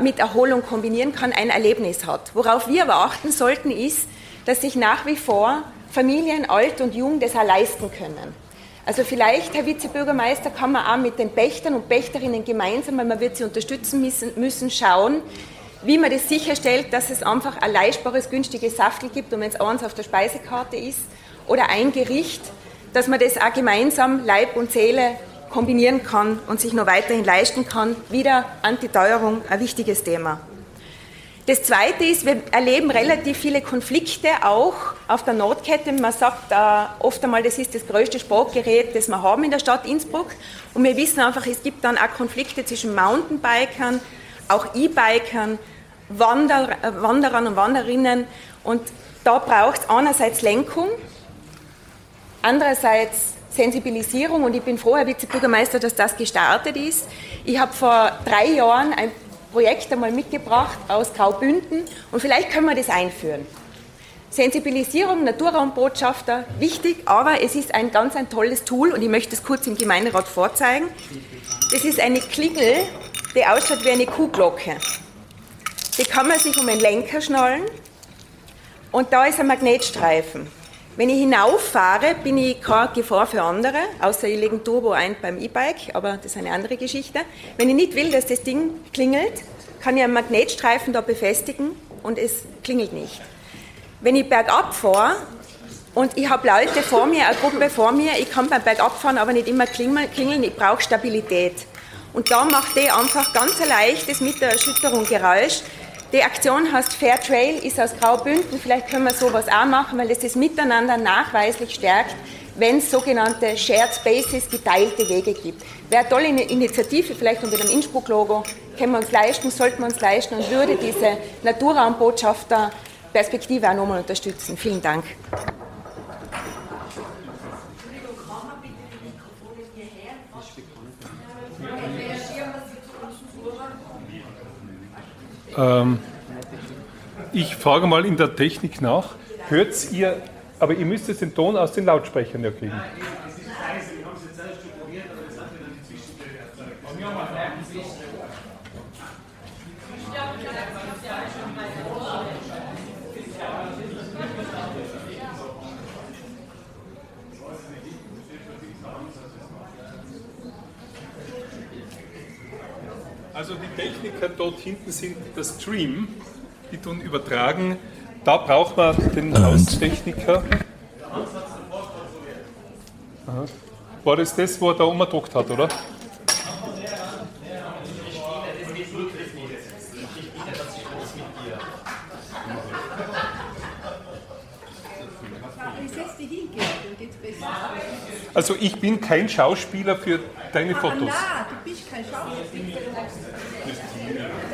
mit Erholung kombinieren kann, ein Erlebnis hat. Worauf wir aber achten sollten, ist, dass sich nach wie vor Familien, alt und jung, das auch leisten können. Also vielleicht, Herr Vizebürgermeister, kann man auch mit den Pächtern und Pächterinnen gemeinsam, weil man wird sie unterstützen müssen, müssen schauen, wie man das sicherstellt, dass es einfach ein leistbares, günstiges Saftel gibt und wenn es eins auf der Speisekarte ist oder ein Gericht, dass man das auch gemeinsam Leib und Seele kombinieren kann und sich noch weiterhin leisten kann. Wieder Antiteuerung, ein wichtiges Thema. Das Zweite ist, wir erleben relativ viele Konflikte auch auf der Nordkette. Man sagt äh, oft einmal, das ist das größte Sportgerät, das wir haben in der Stadt Innsbruck. Und wir wissen einfach, es gibt dann auch Konflikte zwischen Mountainbikern, auch E-Bikern, Wander, Wanderern und Wanderinnen. Und da braucht es einerseits Lenkung, andererseits Sensibilisierung. Und ich bin froh, Herr Vizebürgermeister, dass das gestartet ist. Ich habe vor drei Jahren ein Projekt einmal mitgebracht aus Graubünden und vielleicht können wir das einführen. Sensibilisierung, Naturraumbotschafter, wichtig, aber es ist ein ganz ein tolles Tool und ich möchte es kurz im Gemeinderat vorzeigen. Das ist eine Klingel, die ausschaut wie eine Kuhglocke. Die kann man sich um den Lenker schnallen und da ist ein Magnetstreifen. Wenn ich hinauffahre, bin ich keine Gefahr für andere, außer ich lege Turbo ein beim E-Bike, aber das ist eine andere Geschichte. Wenn ich nicht will, dass das Ding klingelt, kann ich einen Magnetstreifen da befestigen und es klingelt nicht. Wenn ich bergab fahre und ich habe Leute vor mir, eine Gruppe vor mir, ich kann beim Bergabfahren aber nicht immer klingeln, ich brauche Stabilität. Und da macht die einfach ganz ein leichtes mit der Erschütterung Geräusch. Die Aktion heißt Fair Trail, ist aus Graubünden. Vielleicht können wir sowas auch machen, weil es das Miteinander nachweislich stärkt, wenn es sogenannte Shared Spaces, geteilte Wege gibt. Wäre eine tolle Initiative, vielleicht unter dem Innsbruck-Logo, können wir uns leisten, sollten wir uns leisten und würde diese Naturraumbotschafter Perspektive auch nochmal unterstützen. Vielen Dank. Ähm, ich frage mal in der Technik nach. Hört ihr, aber ihr müsst jetzt den Ton aus den Lautsprechern ja kriegen. Also die Techniker dort hinten sind der Stream, die tun übertragen. Da braucht man den Haustechniker. War das das, wo er da umgedruckt hat, oder? Also ich bin kein Schauspieler für deine Fotos. Nein, du bist kein Schauspieler.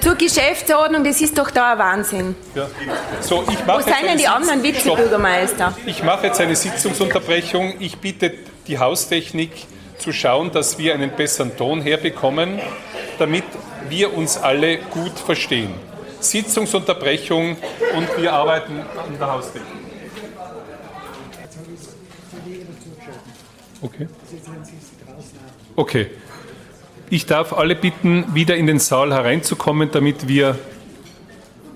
Zur Geschäftsordnung, das ist doch da ein Wahnsinn. Ja. So, Wo sind denn die anderen Vizebürgermeister? Ich mache jetzt eine Sitzungsunterbrechung. Ich bitte die Haustechnik zu schauen, dass wir einen besseren Ton herbekommen, damit wir uns alle gut verstehen. Sitzungsunterbrechung und wir arbeiten an der Haustechnik. Okay. Okay. Ich darf alle bitten, wieder in den Saal hereinzukommen, damit wir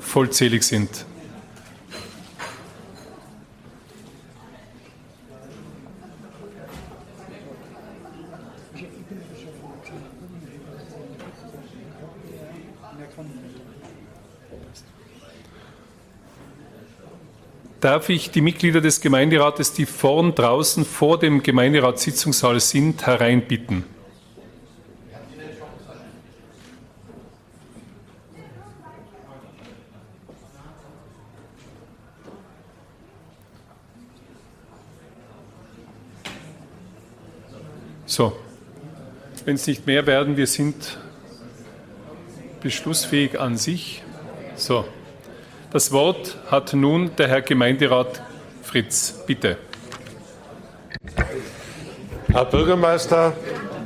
vollzählig sind. darf ich die Mitglieder des Gemeinderates, die vorn draußen vor dem Gemeinderatssitzungssaal sind, hereinbitten. So, wenn es nicht mehr werden, wir sind beschlussfähig an sich. So. Das Wort hat nun der Herr Gemeinderat Fritz. Bitte. Herr Bürgermeister,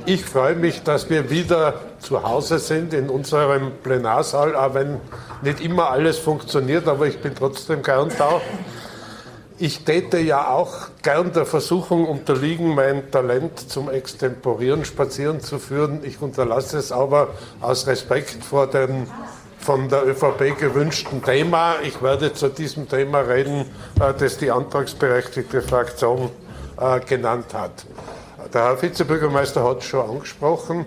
ich freue mich, dass wir wieder zu Hause sind in unserem Plenarsaal, auch wenn nicht immer alles funktioniert, aber ich bin trotzdem gern da. Ich täte ja auch gern der Versuchung unterliegen, mein Talent zum Extemporieren spazieren zu führen. Ich unterlasse es aber aus Respekt vor den von der ÖVP gewünschten Thema. Ich werde zu diesem Thema reden, äh, das die antragsberechtigte Fraktion äh, genannt hat. Der Herr Vizebürgermeister hat es schon angesprochen.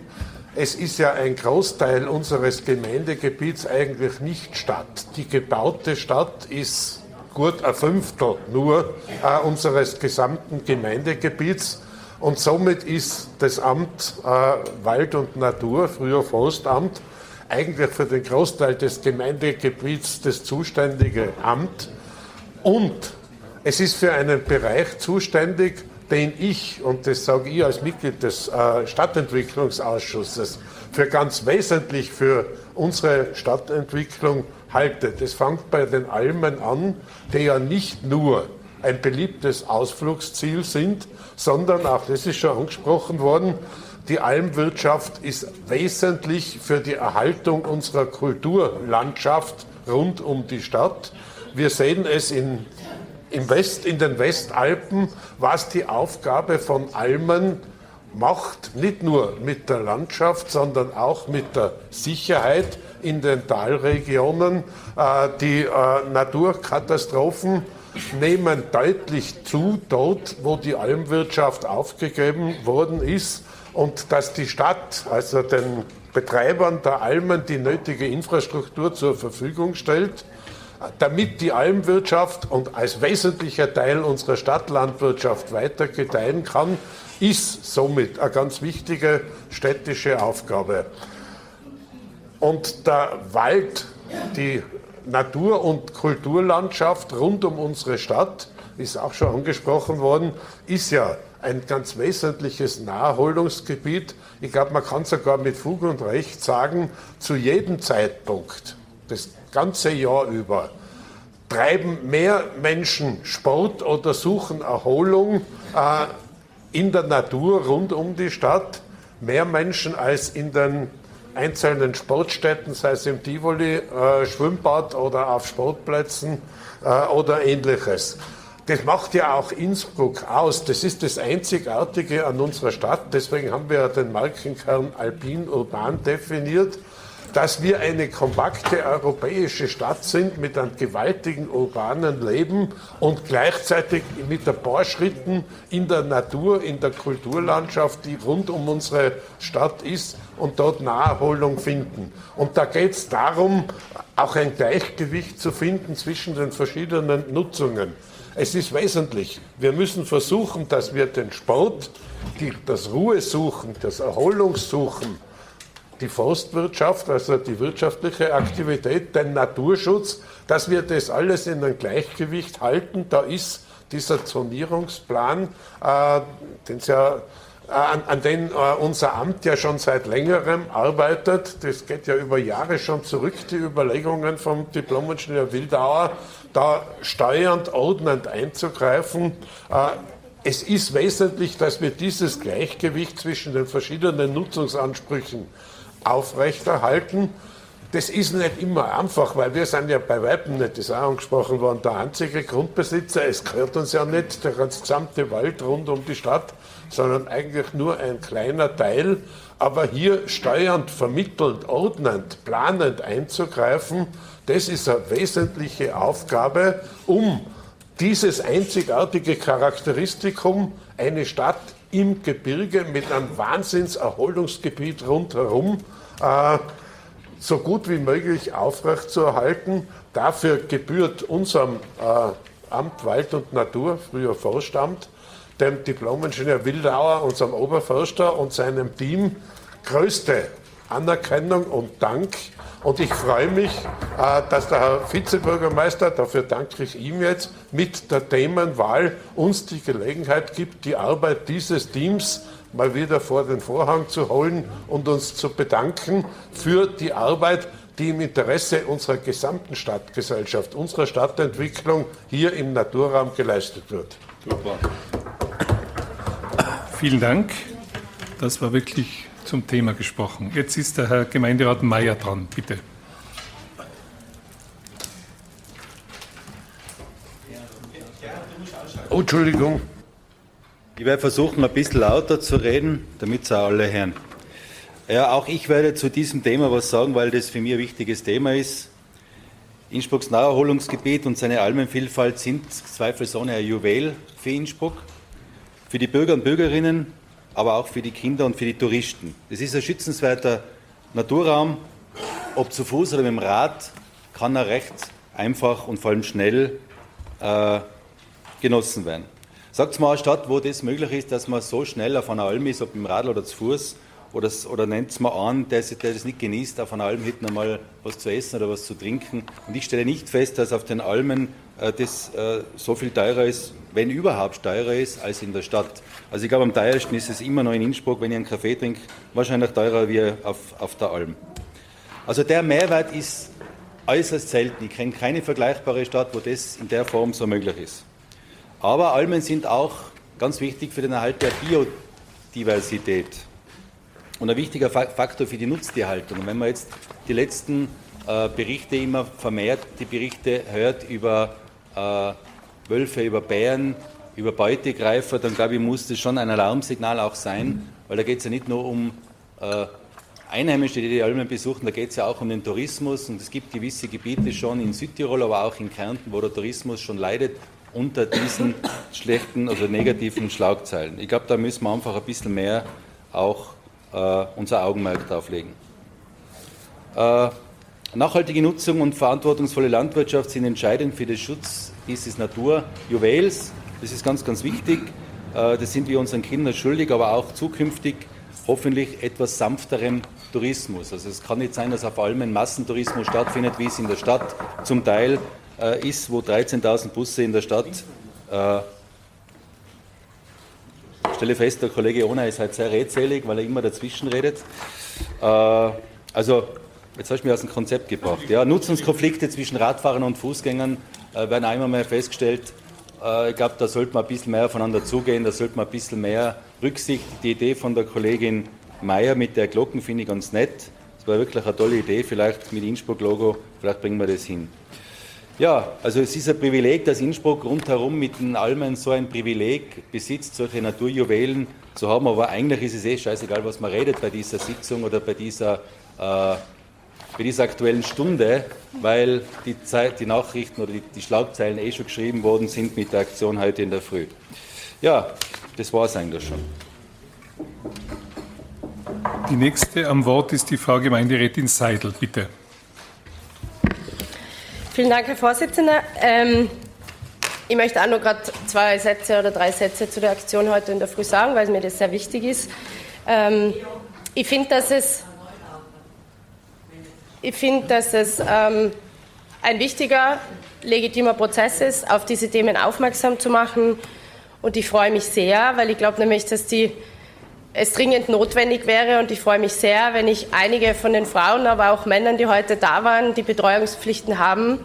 Es ist ja ein Großteil unseres Gemeindegebiets eigentlich nicht Stadt. Die gebaute Stadt ist gut ein Fünftel nur äh, unseres gesamten Gemeindegebiets. Und somit ist das Amt Wald und Natur, früher Forstamt, eigentlich für den Großteil des Gemeindegebiets das zuständige Amt und es ist für einen Bereich zuständig, den ich, und das sage ich als Mitglied des äh, Stadtentwicklungsausschusses, für ganz wesentlich für unsere Stadtentwicklung halte. Das fängt bei den Almen an, die ja nicht nur ein beliebtes Ausflugsziel sind, sondern auch, das ist schon angesprochen worden, die Almwirtschaft ist wesentlich für die Erhaltung unserer Kulturlandschaft rund um die Stadt. Wir sehen es in, im West, in den Westalpen, was die Aufgabe von Almen macht, nicht nur mit der Landschaft, sondern auch mit der Sicherheit in den Talregionen. Äh, die äh, Naturkatastrophen nehmen deutlich zu dort, wo die Almwirtschaft aufgegeben worden ist und dass die Stadt, also den Betreibern der Almen, die nötige Infrastruktur zur Verfügung stellt, damit die Almwirtschaft und als wesentlicher Teil unserer Stadtlandwirtschaft weiter gedeihen kann, ist somit eine ganz wichtige städtische Aufgabe. Und der Wald, die Natur- und Kulturlandschaft rund um unsere Stadt, ist auch schon angesprochen worden, ist ja ein ganz wesentliches Naherholungsgebiet. Ich glaube, man kann sogar mit Fug und Recht sagen, zu jedem Zeitpunkt, das ganze Jahr über, treiben mehr Menschen Sport oder suchen Erholung äh, in der Natur rund um die Stadt. Mehr Menschen als in den einzelnen Sportstätten, sei es im Tivoli, äh, Schwimmbad oder auf Sportplätzen äh, oder ähnliches. Das macht ja auch Innsbruck aus. Das ist das Einzigartige an unserer Stadt. Deswegen haben wir den Markenkern Alpin Urban definiert. Dass wir eine kompakte europäische Stadt sind mit einem gewaltigen urbanen Leben und gleichzeitig mit ein paar Schritten in der Natur, in der Kulturlandschaft, die rund um unsere Stadt ist und dort Naherholung finden. Und da geht es darum, auch ein Gleichgewicht zu finden zwischen den verschiedenen Nutzungen. Es ist wesentlich. Wir müssen versuchen, dass wir den Sport, die, das Ruhesuchen, das Erholungssuchen, die Forstwirtschaft, also die wirtschaftliche Aktivität, den Naturschutz, dass wir das alles in ein Gleichgewicht halten. Da ist dieser Zonierungsplan, äh, ja, äh, an, an, den äh, unser Amt ja schon seit längerem arbeitet. Das geht ja über Jahre schon zurück, die Überlegungen vom Diplomingenieur Wildauer, da steuernd, ordnend einzugreifen. Äh, es ist wesentlich, dass wir dieses Gleichgewicht zwischen den verschiedenen Nutzungsansprüchen aufrechterhalten. Das ist nicht immer einfach, weil wir sind ja bei Weitem nicht, das ist auch angesprochen worden, der einzige Grundbesitzer. Es gehört uns ja nicht der gesamte Wald rund um die Stadt, sondern eigentlich nur ein kleiner Teil. Aber hier steuernd, vermittelnd, ordnend, planend einzugreifen, das ist eine wesentliche Aufgabe, um dieses einzigartige Charakteristikum, eine Stadt im Gebirge mit einem Wahnsinnserholungsgebiet rundherum, äh, so gut wie möglich aufrechtzuerhalten. Dafür gebührt unserem äh, Amt Wald und Natur, früher Forstamt, dem Diplomingenieur Wildauer, unserem Oberförster und seinem Team größte Anerkennung und Dank. Und ich freue mich, äh, dass der Herr Vizebürgermeister, dafür danke ich ihm jetzt, mit der Themenwahl uns die Gelegenheit gibt, die Arbeit dieses Teams mal wieder vor den Vorhang zu holen und uns zu bedanken für die Arbeit, die im Interesse unserer gesamten Stadtgesellschaft, unserer Stadtentwicklung hier im Naturraum geleistet wird. Super. Vielen Dank. Das war wirklich zum Thema gesprochen. Jetzt ist der Herr Gemeinderat Mayer dran. Bitte. Oh, Entschuldigung. Ich werde versuchen, ein bisschen lauter zu reden, damit es auch alle hören. Ja, auch ich werde zu diesem Thema was sagen, weil das für mich ein wichtiges Thema ist. Innsbrucks Naherholungsgebiet und seine Almenvielfalt sind zweifelsohne ein Juwel für Innsbruck, für die Bürger und Bürgerinnen, aber auch für die Kinder und für die Touristen. Es ist ein schützenswerter Naturraum, ob zu Fuß oder mit dem Rad, kann er recht einfach und vor allem schnell äh, genossen werden. Sagt mal eine Stadt, wo das möglich ist, dass man so schnell auf einer Alm ist, ob im Radl oder zu Fuß, oder, oder nennt es mal an, der, der das nicht genießt, auf einer Alm hinten einmal was zu essen oder was zu trinken. Und ich stelle nicht fest, dass auf den Almen äh, das äh, so viel teurer ist, wenn überhaupt teurer ist, als in der Stadt. Also ich glaube, am teuersten ist es immer noch in Innsbruck, wenn ich einen Kaffee trinke, wahrscheinlich teurer wie auf, auf der Alm. Also der Mehrwert ist äußerst selten. Ich kenne keine vergleichbare Stadt, wo das in der Form so möglich ist. Aber Almen sind auch ganz wichtig für den Erhalt der Biodiversität und ein wichtiger Faktor für die Nutztierhaltung. Wenn man jetzt die letzten äh, Berichte immer vermehrt, die Berichte hört über äh, Wölfe, über Bären, über Beutegreifer, dann glaube ich, muss das schon ein Alarmsignal auch sein, weil da geht es ja nicht nur um äh, Einheimische, die die Almen besuchen, da geht es ja auch um den Tourismus und es gibt gewisse Gebiete schon in Südtirol, aber auch in Kärnten, wo der Tourismus schon leidet unter diesen schlechten oder negativen Schlagzeilen. Ich glaube, da müssen wir einfach ein bisschen mehr auch äh, unser Augenmerk drauf legen. Äh, nachhaltige Nutzung und verantwortungsvolle Landwirtschaft sind entscheidend für den Schutz dieses Naturjuwels. Das ist ganz, ganz wichtig. Äh, das sind wir unseren Kindern schuldig, aber auch zukünftig hoffentlich etwas sanfterem Tourismus. Also es kann nicht sein, dass auf allem ein Massentourismus stattfindet, wie es in der Stadt zum Teil äh, ist, wo 13.000 Busse in der Stadt. Stelle fest, der Kollege Ona ist halt sehr redselig, weil er immer dazwischen redet. Äh, also, jetzt hast du mich aus dem Konzept gebracht. Ja, Nutzungskonflikte zwischen Radfahrern und Fußgängern äh, werden einmal mehr festgestellt. Äh, ich glaube, da sollte man ein bisschen mehr aufeinander zugehen, da sollte man ein bisschen mehr Rücksicht. Die Idee von der Kollegin Meier mit der Glocken finde ich ganz nett. Das war wirklich eine tolle Idee, vielleicht mit Innsbruck-Logo, vielleicht bringen wir das hin. Ja, also es ist ein Privileg, dass Innsbruck rundherum mit den Almen so ein Privileg besitzt, solche Naturjuwelen zu haben, aber eigentlich ist es eh scheißegal, was man redet bei dieser Sitzung oder bei dieser äh, bei dieser aktuellen Stunde, weil die, Zeit, die Nachrichten oder die, die Schlagzeilen eh schon geschrieben worden sind mit der Aktion heute in der Früh. Ja, das war es eigentlich schon. Die nächste am Wort ist die Frau Gemeinderätin Seidel, bitte. Vielen Dank, Herr Vorsitzender. Ähm, ich möchte auch noch gerade zwei Sätze oder drei Sätze zu der Aktion heute in der Früh sagen, weil mir das sehr wichtig ist. Ähm, ich finde, dass es, ich find, dass es ähm, ein wichtiger, legitimer Prozess ist, auf diese Themen aufmerksam zu machen. Und ich freue mich sehr, weil ich glaube nämlich, dass die, es dringend notwendig wäre. Und ich freue mich sehr, wenn ich einige von den Frauen, aber auch Männern, die heute da waren, die Betreuungspflichten haben,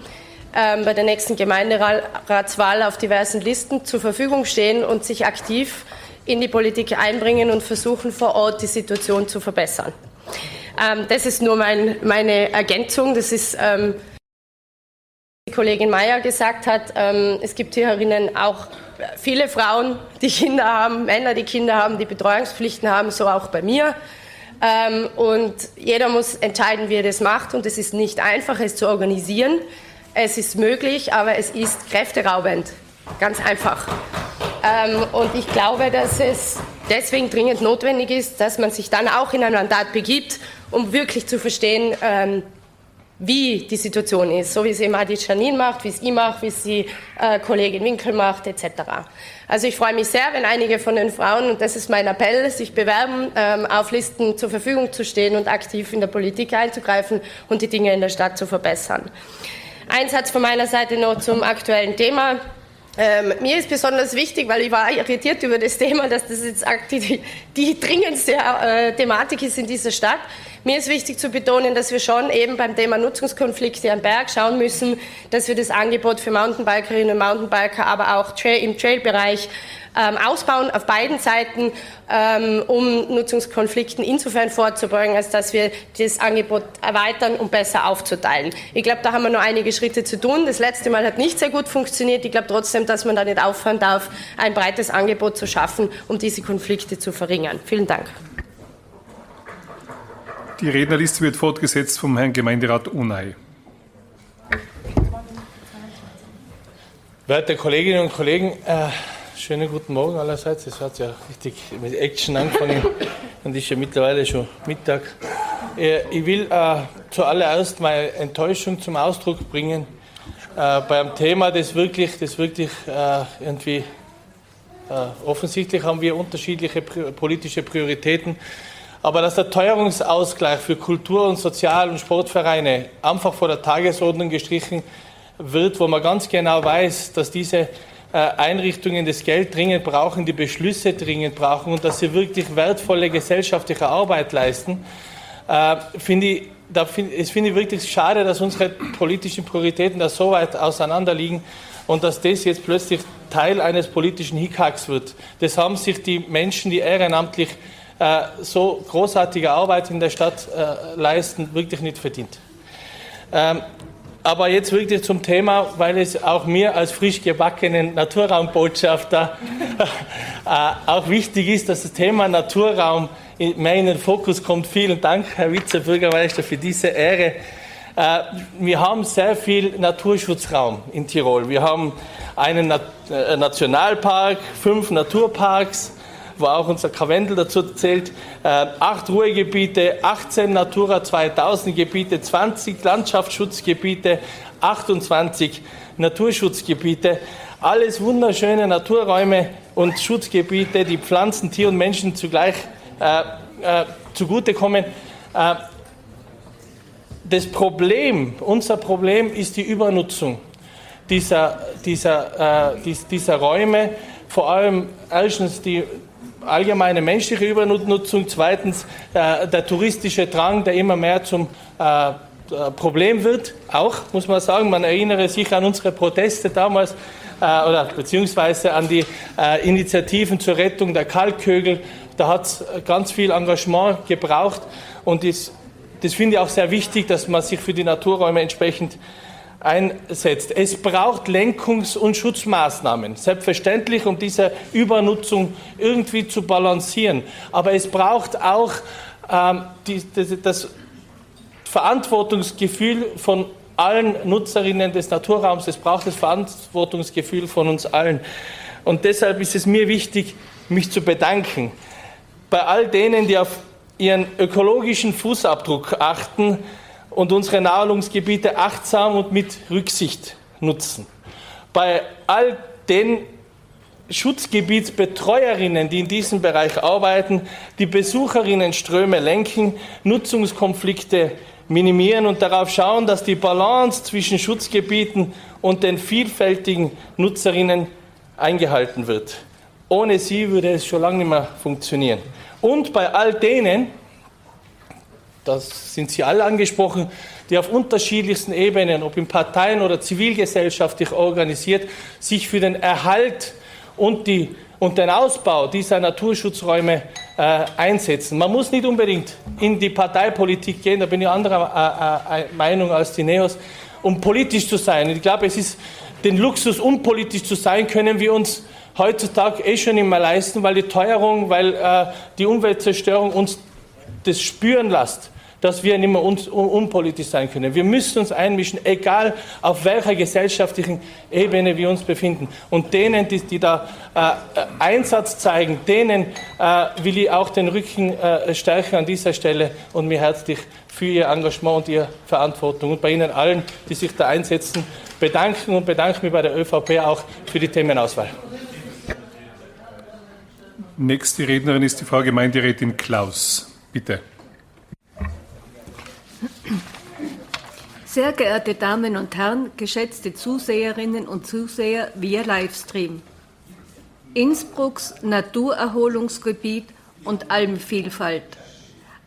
ähm, bei der nächsten Gemeinderatswahl auf diversen Listen zur Verfügung stehen und sich aktiv in die Politik einbringen und versuchen, vor Ort die Situation zu verbessern. Ähm, das ist nur mein, meine Ergänzung. Das ist, ähm, die Kollegin Mayer gesagt hat, ähm, es gibt hier auch viele Frauen, die Kinder haben, Männer, die Kinder haben, die Betreuungspflichten haben, so auch bei mir. Ähm, und jeder muss entscheiden, wie er das macht. Und es ist nicht einfach, es zu organisieren. Es ist möglich, aber es ist kräfteraubend. Ganz einfach. Ähm, und ich glaube, dass es deswegen dringend notwendig ist, dass man sich dann auch in ein Mandat begibt, um wirklich zu verstehen, ähm, wie die Situation ist, so wie es eben Adi Janin macht, wie es ich mache, wie es die äh, Kollegin Winkel macht, etc. Also ich freue mich sehr, wenn einige von den Frauen, und das ist mein Appell, sich bewerben, ähm, auf Listen zur Verfügung zu stehen und aktiv in der Politik einzugreifen und die Dinge in der Stadt zu verbessern. Ein Satz von meiner Seite noch zum aktuellen Thema. Ähm, mir ist besonders wichtig, weil ich war irritiert über das Thema, dass das jetzt die, die dringendste äh, Thematik ist in dieser Stadt. Mir ist wichtig zu betonen, dass wir schon eben beim Thema Nutzungskonflikte am Berg schauen müssen, dass wir das Angebot für Mountainbikerinnen und Mountainbiker, aber auch im Trailbereich ähm, ausbauen auf beiden Seiten, ähm, um Nutzungskonflikten insofern vorzubeugen, als dass wir das Angebot erweitern und besser aufzuteilen. Ich glaube, da haben wir noch einige Schritte zu tun. Das letzte Mal hat nicht sehr gut funktioniert. Ich glaube trotzdem, dass man da nicht aufhören darf, ein breites Angebot zu schaffen, um diese Konflikte zu verringern. Vielen Dank. Die Rednerliste wird fortgesetzt vom Herrn Gemeinderat Unai. Werte Kolleginnen und Kollegen, äh, schönen guten Morgen allerseits. Es hat ja richtig mit Action angefangen [LAUGHS] und ist ja mittlerweile schon Mittag. Äh, ich will äh, zuallererst meine Enttäuschung zum Ausdruck bringen äh, beim Thema, das wirklich, das wirklich äh, irgendwie äh, offensichtlich haben wir unterschiedliche politische Prioritäten. Aber dass der Teuerungsausgleich für Kultur- und Sozial- und Sportvereine einfach vor der Tagesordnung gestrichen wird, wo man ganz genau weiß, dass diese äh, Einrichtungen das Geld dringend brauchen, die Beschlüsse dringend brauchen und dass sie wirklich wertvolle gesellschaftliche Arbeit leisten, äh, finde ich, da find, es finde ich wirklich schade, dass unsere politischen Prioritäten da so weit auseinander liegen und dass das jetzt plötzlich Teil eines politischen Hickhacks wird. Das haben sich die Menschen, die ehrenamtlich äh, so großartige Arbeit in der Stadt äh, leisten, wirklich nicht verdient. Ähm, aber jetzt wirklich zum Thema, weil es auch mir als frisch gebackenen Naturraumbotschafter [LAUGHS] äh, auch wichtig ist, dass das Thema Naturraum mehr in den Fokus kommt. Vielen Dank, Herr Vizebürgermeister, für diese Ehre. Äh, wir haben sehr viel Naturschutzraum in Tirol. Wir haben einen äh, Nationalpark, fünf Naturparks, wo auch unser Karwendel dazu zählt, äh, acht Ruhegebiete, 18 Natura 2000 Gebiete, 20 Landschaftsschutzgebiete, 28 Naturschutzgebiete. Alles wunderschöne Naturräume und Schutzgebiete, die Pflanzen, Tier und Menschen zugleich äh, äh, zugutekommen. Äh, das Problem, unser Problem ist die Übernutzung dieser, dieser, äh, dieser Räume, vor allem erstens die allgemeine menschliche Übernutzung, zweitens äh, der touristische Drang, der immer mehr zum äh, äh, Problem wird, auch muss man sagen. Man erinnere sich an unsere Proteste damals äh, oder beziehungsweise an die äh, Initiativen zur Rettung der Kalkögel. Da hat es ganz viel Engagement gebraucht und das, das finde ich auch sehr wichtig, dass man sich für die Naturräume entsprechend einsetzt. Es braucht Lenkungs- und Schutzmaßnahmen, selbstverständlich, um diese Übernutzung irgendwie zu balancieren. Aber es braucht auch ähm, die, das, das Verantwortungsgefühl von allen Nutzerinnen des Naturraums. Es braucht das Verantwortungsgefühl von uns allen. Und deshalb ist es mir wichtig, mich zu bedanken bei all denen, die auf ihren ökologischen Fußabdruck achten und unsere Naherholungsgebiete achtsam und mit Rücksicht nutzen. Bei all den Schutzgebietsbetreuerinnen, die in diesem Bereich arbeiten, die Besucherinnenströme lenken, Nutzungskonflikte minimieren und darauf schauen, dass die Balance zwischen Schutzgebieten und den vielfältigen Nutzerinnen eingehalten wird. Ohne sie würde es schon lange nicht mehr funktionieren. Und bei all denen, das sind Sie alle angesprochen, die auf unterschiedlichsten Ebenen, ob in Parteien oder zivilgesellschaftlich organisiert, sich für den Erhalt und, die, und den Ausbau dieser Naturschutzräume äh, einsetzen. Man muss nicht unbedingt in die Parteipolitik gehen, da bin ich anderer äh, äh, Meinung als die Neos, um politisch zu sein. Ich glaube, es ist den Luxus, unpolitisch zu sein, können wir uns heutzutage eh schon immer leisten, weil die Teuerung, weil äh, die Umweltzerstörung uns das spüren lässt dass wir nicht mehr un unpolitisch sein können. Wir müssen uns einmischen, egal auf welcher gesellschaftlichen Ebene wir uns befinden. Und denen, die, die da äh, Einsatz zeigen, denen äh, will ich auch den Rücken äh, stärken an dieser Stelle und mir herzlich für Ihr Engagement und Ihre Verantwortung und bei Ihnen allen, die sich da einsetzen, bedanken und bedanke mich bei der ÖVP auch für die Themenauswahl. Nächste Rednerin ist die Frau Gemeinderätin Klaus. Bitte. Sehr geehrte Damen und Herren, geschätzte Zuseherinnen und Zuseher via Livestream. Innsbrucks Naturerholungsgebiet und Almvielfalt.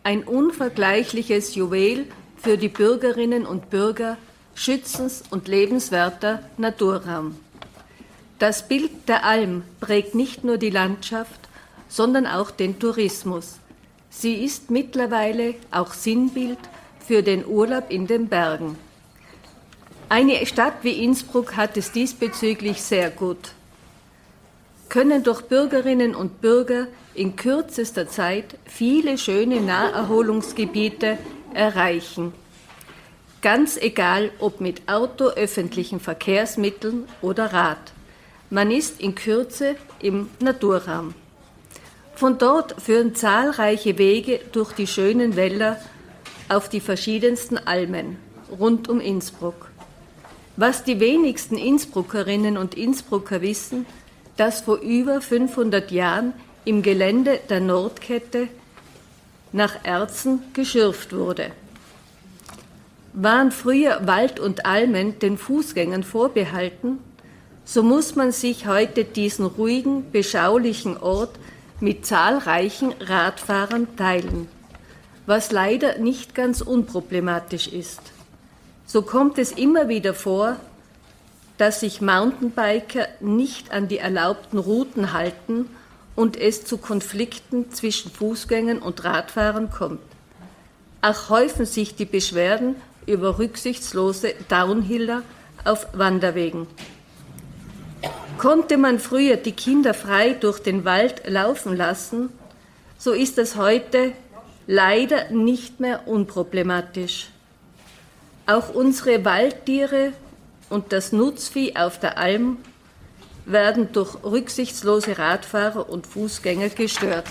Ein unvergleichliches Juwel für die Bürgerinnen und Bürger schützens- und lebenswerter Naturraum. Das Bild der Alm prägt nicht nur die Landschaft, sondern auch den Tourismus. Sie ist mittlerweile auch Sinnbild für den Urlaub in den Bergen. Eine Stadt wie Innsbruck hat es diesbezüglich sehr gut. Können durch Bürgerinnen und Bürger in kürzester Zeit viele schöne Naherholungsgebiete erreichen. Ganz egal, ob mit Auto, öffentlichen Verkehrsmitteln oder Rad. Man ist in Kürze im Naturraum. Von dort führen zahlreiche Wege durch die schönen Wälder auf die verschiedensten Almen rund um Innsbruck. Was die wenigsten Innsbruckerinnen und Innsbrucker wissen, dass vor über 500 Jahren im Gelände der Nordkette nach Erzen geschürft wurde. Waren früher Wald und Almen den Fußgängern vorbehalten, so muss man sich heute diesen ruhigen, beschaulichen Ort mit zahlreichen Radfahrern teilen was leider nicht ganz unproblematisch ist. So kommt es immer wieder vor, dass sich Mountainbiker nicht an die erlaubten Routen halten und es zu Konflikten zwischen Fußgängern und Radfahrern kommt. Auch häufen sich die Beschwerden über rücksichtslose Downhiller auf Wanderwegen. Konnte man früher die Kinder frei durch den Wald laufen lassen, so ist es heute leider nicht mehr unproblematisch. Auch unsere Waldtiere und das Nutzvieh auf der Alm werden durch rücksichtslose Radfahrer und Fußgänger gestört.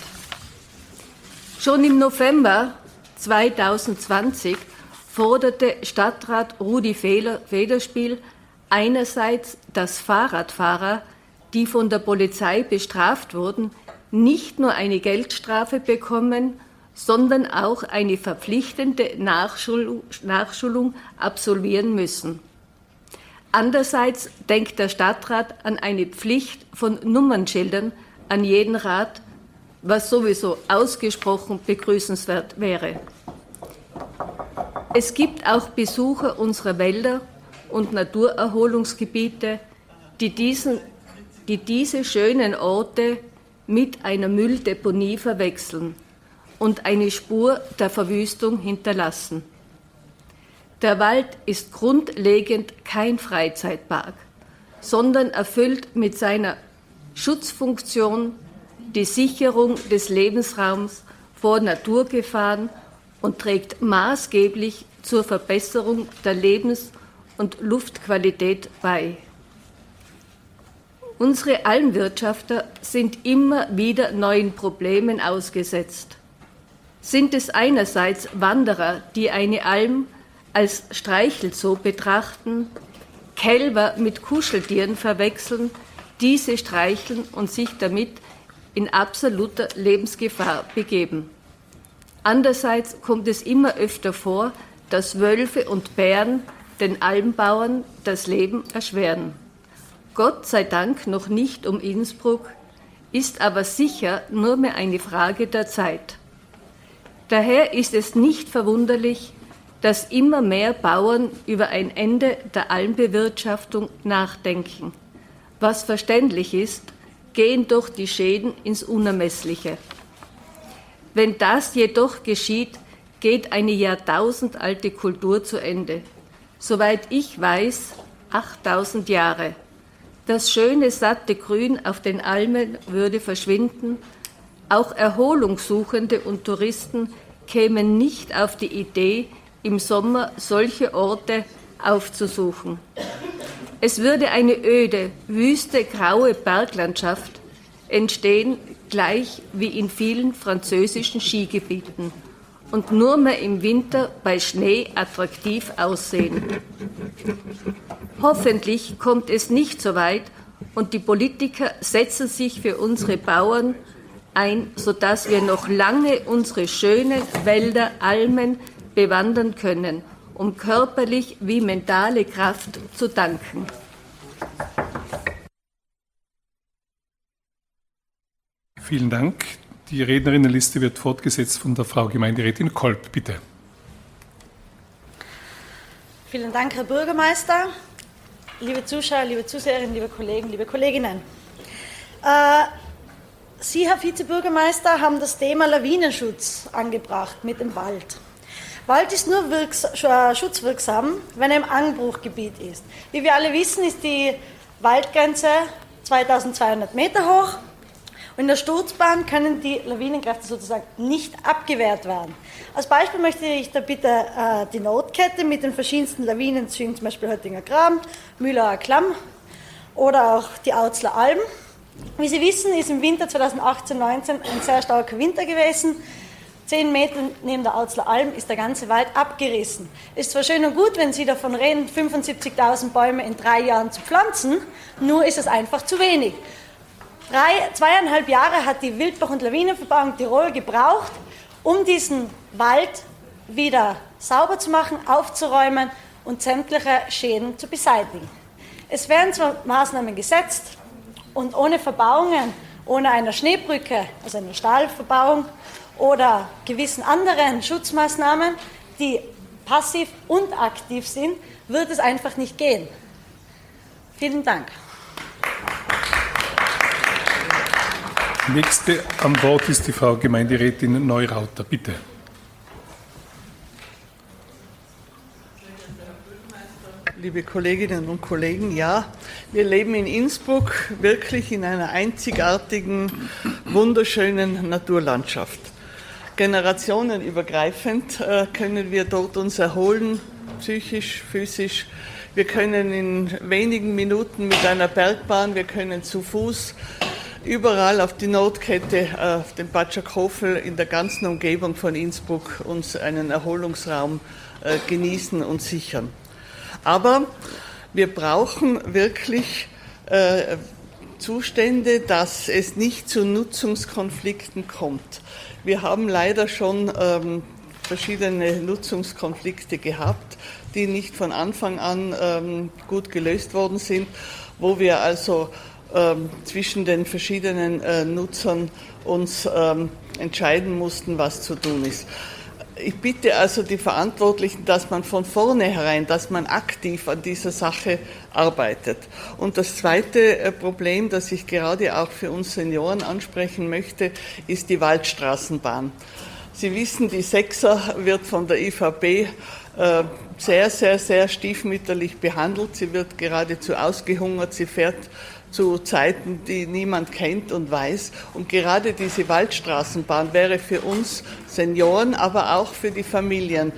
Schon im November 2020 forderte Stadtrat Rudi Federspiel einerseits, dass Fahrradfahrer, die von der Polizei bestraft wurden, nicht nur eine Geldstrafe bekommen, sondern auch eine verpflichtende Nachschulung, absolvieren müssen. Andererseits denkt der Stadtrat an eine Pflicht von Nummernschildern an jeden Rat, was sowieso ausgesprochen begrüßenswert wäre. Es gibt auch Besucher unserer Wälder und Naturerholungsgebiete, die, diesen, die diese schönen Orte mit einer Mülldeponie verwechseln und eine Spur der Verwüstung hinterlassen. Der Wald ist grundlegend kein Freizeitpark, sondern erfüllt mit seiner Schutzfunktion die Sicherung des Lebensraums vor Naturgefahren und trägt maßgeblich zur Verbesserung der Lebens- und Luftqualität bei. Unsere Almwirtschafter sind immer wieder neuen Problemen ausgesetzt. Sind es einerseits Wanderer, die eine Alm als Streichelzoo betrachten, Kälber mit Kuscheltieren verwechseln, diese streicheln und sich damit in absoluter Lebensgefahr begeben. Andererseits kommt es immer öfter vor, dass Wölfe und Bären den Almbauern das Leben erschweren. Gott sei Dank noch nicht um Innsbruck, ist aber sicher nur mehr eine Frage der Zeit. Daher ist es nicht verwunderlich, dass immer mehr Bauern über ein Ende der Almbewirtschaftung nachdenken. Was verständlich ist, gehen doch die Schäden ins Unermessliche. Wenn das jedoch geschieht, geht eine jahrtausendalte Kultur zu Ende. Soweit ich weiß, 8000 Jahre. Das schöne, satte Grün auf den Almen würde verschwinden. Auch Erholungssuchende und Touristen kämen nicht auf die Idee, im Sommer solche Orte aufzusuchen. Es würde eine öde, wüste, graue Berglandschaft entstehen, gleich wie in vielen französischen Skigebieten und nur mehr im Winter bei Schnee attraktiv aussehen. Hoffentlich kommt es nicht so weit und die Politiker setzen sich für unsere Bauern ein, sodass wir noch lange unsere schönen Wälder, Almen bewandern können, um körperlich wie mentale Kraft zu danken. Vielen Dank. Die Rednerinnenliste wird fortgesetzt von der Frau Gemeinderätin Kolb. Bitte. Vielen Dank, Herr Bürgermeister. Liebe Zuschauer, liebe Zuseherinnen, liebe Kollegen, liebe Kolleginnen. Äh, Sie, Herr Vizebürgermeister, haben das Thema Lawinenschutz angebracht mit dem Wald. Wald ist nur äh, schutzwirksam, wenn er im Anbruchgebiet ist. Wie wir alle wissen, ist die Waldgrenze 2200 Meter hoch und in der Sturzbahn können die Lawinenkräfte sozusagen nicht abgewehrt werden. Als Beispiel möchte ich da bitte äh, die Notkette mit den verschiedensten Lawinenzügen, zum Beispiel Höttinger Graben, Mühlauer Klamm oder auch die Autzler Alm. Wie Sie wissen, ist im Winter 2018-19 ein sehr starker Winter gewesen. Zehn Meter neben der Autzler Alm ist der ganze Wald abgerissen. Ist zwar schön und gut, wenn Sie davon reden, 75.000 Bäume in drei Jahren zu pflanzen, nur ist es einfach zu wenig. Drei, zweieinhalb Jahre hat die Wildbach- und Lawinenverbauung Tirol gebraucht, um diesen Wald wieder sauber zu machen, aufzuräumen und sämtliche Schäden zu beseitigen. Es werden zwar Maßnahmen gesetzt und ohne Verbauungen, ohne eine Schneebrücke, also eine Stahlverbauung oder gewissen anderen Schutzmaßnahmen, die passiv und aktiv sind, wird es einfach nicht gehen. Vielen Dank. Nächste am Wort ist die Frau Gemeinderätin Neurauter. Bitte. Liebe Kolleginnen und Kollegen, ja, wir leben in Innsbruck wirklich in einer einzigartigen, wunderschönen Naturlandschaft. Generationenübergreifend äh, können wir dort uns erholen, psychisch, physisch. Wir können in wenigen Minuten mit einer Bergbahn, wir können zu Fuß überall auf die Notkette, äh, auf dem Batschakofel, in der ganzen Umgebung von Innsbruck uns einen Erholungsraum äh, genießen und sichern. Aber wir brauchen wirklich äh, Zustände, dass es nicht zu Nutzungskonflikten kommt. Wir haben leider schon ähm, verschiedene Nutzungskonflikte gehabt, die nicht von Anfang an ähm, gut gelöst worden sind, wo wir also zwischen den verschiedenen äh, Nutzern uns ähm, entscheiden mussten, was zu tun ist. Ich bitte also die Verantwortlichen, dass man von vornherein, dass man aktiv an dieser Sache arbeitet. Und das zweite äh, Problem, das ich gerade auch für uns Senioren ansprechen möchte, ist die Waldstraßenbahn. Sie wissen, die Sechser wird von der IVB äh, sehr, sehr, sehr stiefmütterlich behandelt. Sie wird geradezu ausgehungert. Sie fährt zu Zeiten, die niemand kennt und weiß. Und gerade diese Waldstraßenbahn wäre für uns Senioren, aber auch für die Familien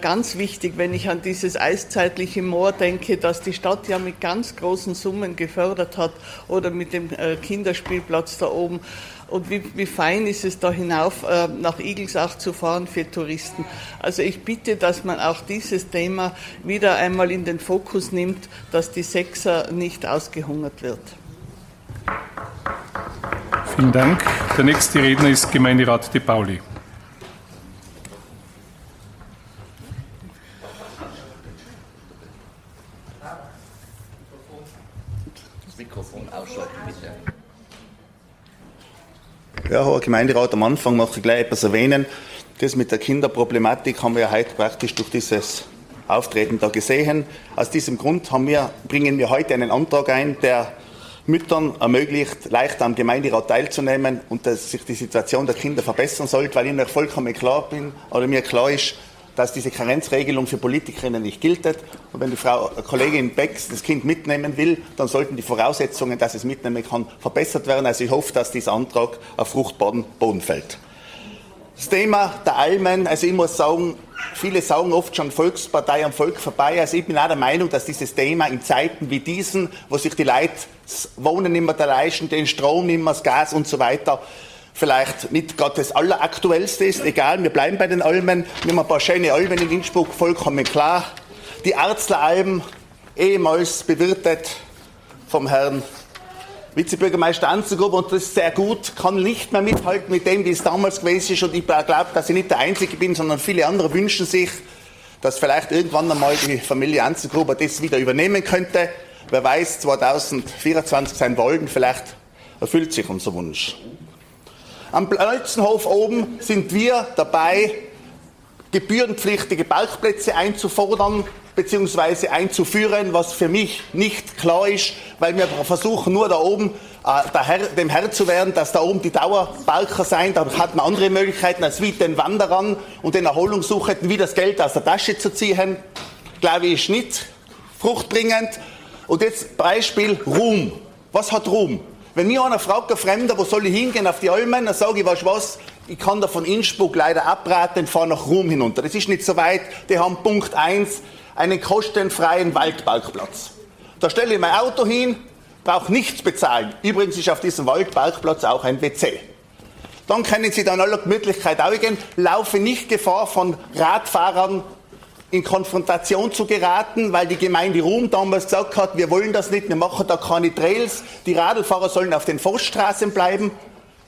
ganz wichtig, wenn ich an dieses eiszeitliche Moor denke, das die Stadt ja mit ganz großen Summen gefördert hat oder mit dem äh, Kinderspielplatz da oben. Und wie, wie fein ist es da hinauf äh, nach Igelsach zu fahren für Touristen. Also ich bitte, dass man auch dieses Thema wieder einmal in den Fokus nimmt, dass die Sechser nicht ausgehungert wird. Vielen Dank. Der nächste Redner ist Gemeinderat De Pauli. Das Mikrofon ausschalten, bitte. Ja, Herr Gemeinderat, am Anfang möchte ich gleich etwas erwähnen. Das mit der Kinderproblematik haben wir ja heute praktisch durch dieses Auftreten da gesehen. Aus diesem Grund wir, bringen wir heute einen Antrag ein, der Müttern ermöglicht, leichter am Gemeinderat teilzunehmen und dass sich die Situation der Kinder verbessern sollte, weil ich mir vollkommen klar bin oder mir klar ist, dass diese Karenzregelung für Politikerinnen nicht gilt. Und wenn die Frau äh, Kollegin Becks das Kind mitnehmen will, dann sollten die Voraussetzungen, dass es mitnehmen kann, verbessert werden. Also ich hoffe, dass dieser Antrag auf fruchtbaren Boden fällt. Das Thema der Almen, also ich muss sagen, viele sagen oft schon Volkspartei am Volk vorbei. Also ich bin auch der Meinung, dass dieses Thema in Zeiten wie diesen, wo sich die Leute Wohnen nicht mehr leisten, den Strom mehr, das Gas und so weiter, vielleicht nicht gerade das Alleraktuellste ist. Egal, wir bleiben bei den Almen. Wir haben ein paar schöne Almen in Innsbruck, vollkommen klar. Die Arzleralm, ehemals bewirtet vom Herrn Vizebürgermeister Anzengruber und das ist sehr gut, kann nicht mehr mithalten mit dem, wie es damals gewesen ist und ich glaube, dass ich nicht der Einzige bin, sondern viele andere wünschen sich, dass vielleicht irgendwann einmal die Familie Anzengruber das wieder übernehmen könnte. Wer weiß, 2024 sein Wollen, vielleicht erfüllt sich unser Wunsch. Am Plötzenhof oben sind wir dabei, gebührenpflichtige Parkplätze einzufordern bzw. einzuführen, was für mich nicht klar ist, weil wir versuchen nur da oben äh, Herr, dem Herr zu werden, dass da oben die Dauerbalker sein. Da hat man andere Möglichkeiten als wie den Wanderern und den Erholungssuchenden wie das Geld aus der Tasche zu ziehen. Glaube ich, nicht fruchtbringend. Und jetzt Beispiel Ruhm. Was hat Ruhm? Wenn mir einer fragt, ein Fremder, wo soll ich hingehen auf die Almen, dann sage ich, weißt was, ich kann da von Innsbruck leider abraten, fahre nach Rom hinunter. Das ist nicht so weit. Die haben Punkt 1 einen kostenfreien Waldparkplatz. Da stelle ich mein Auto hin, brauche nichts bezahlen. Übrigens ist auf diesem Waldparkplatz auch ein WC. Dann können Sie dann aller Gemütlichkeit auch laufe nicht Gefahr von Radfahrern in Konfrontation zu geraten, weil die Gemeinde Ruhm damals gesagt hat, wir wollen das nicht, wir machen da keine Trails, die Radlfahrer sollen auf den Forststraßen bleiben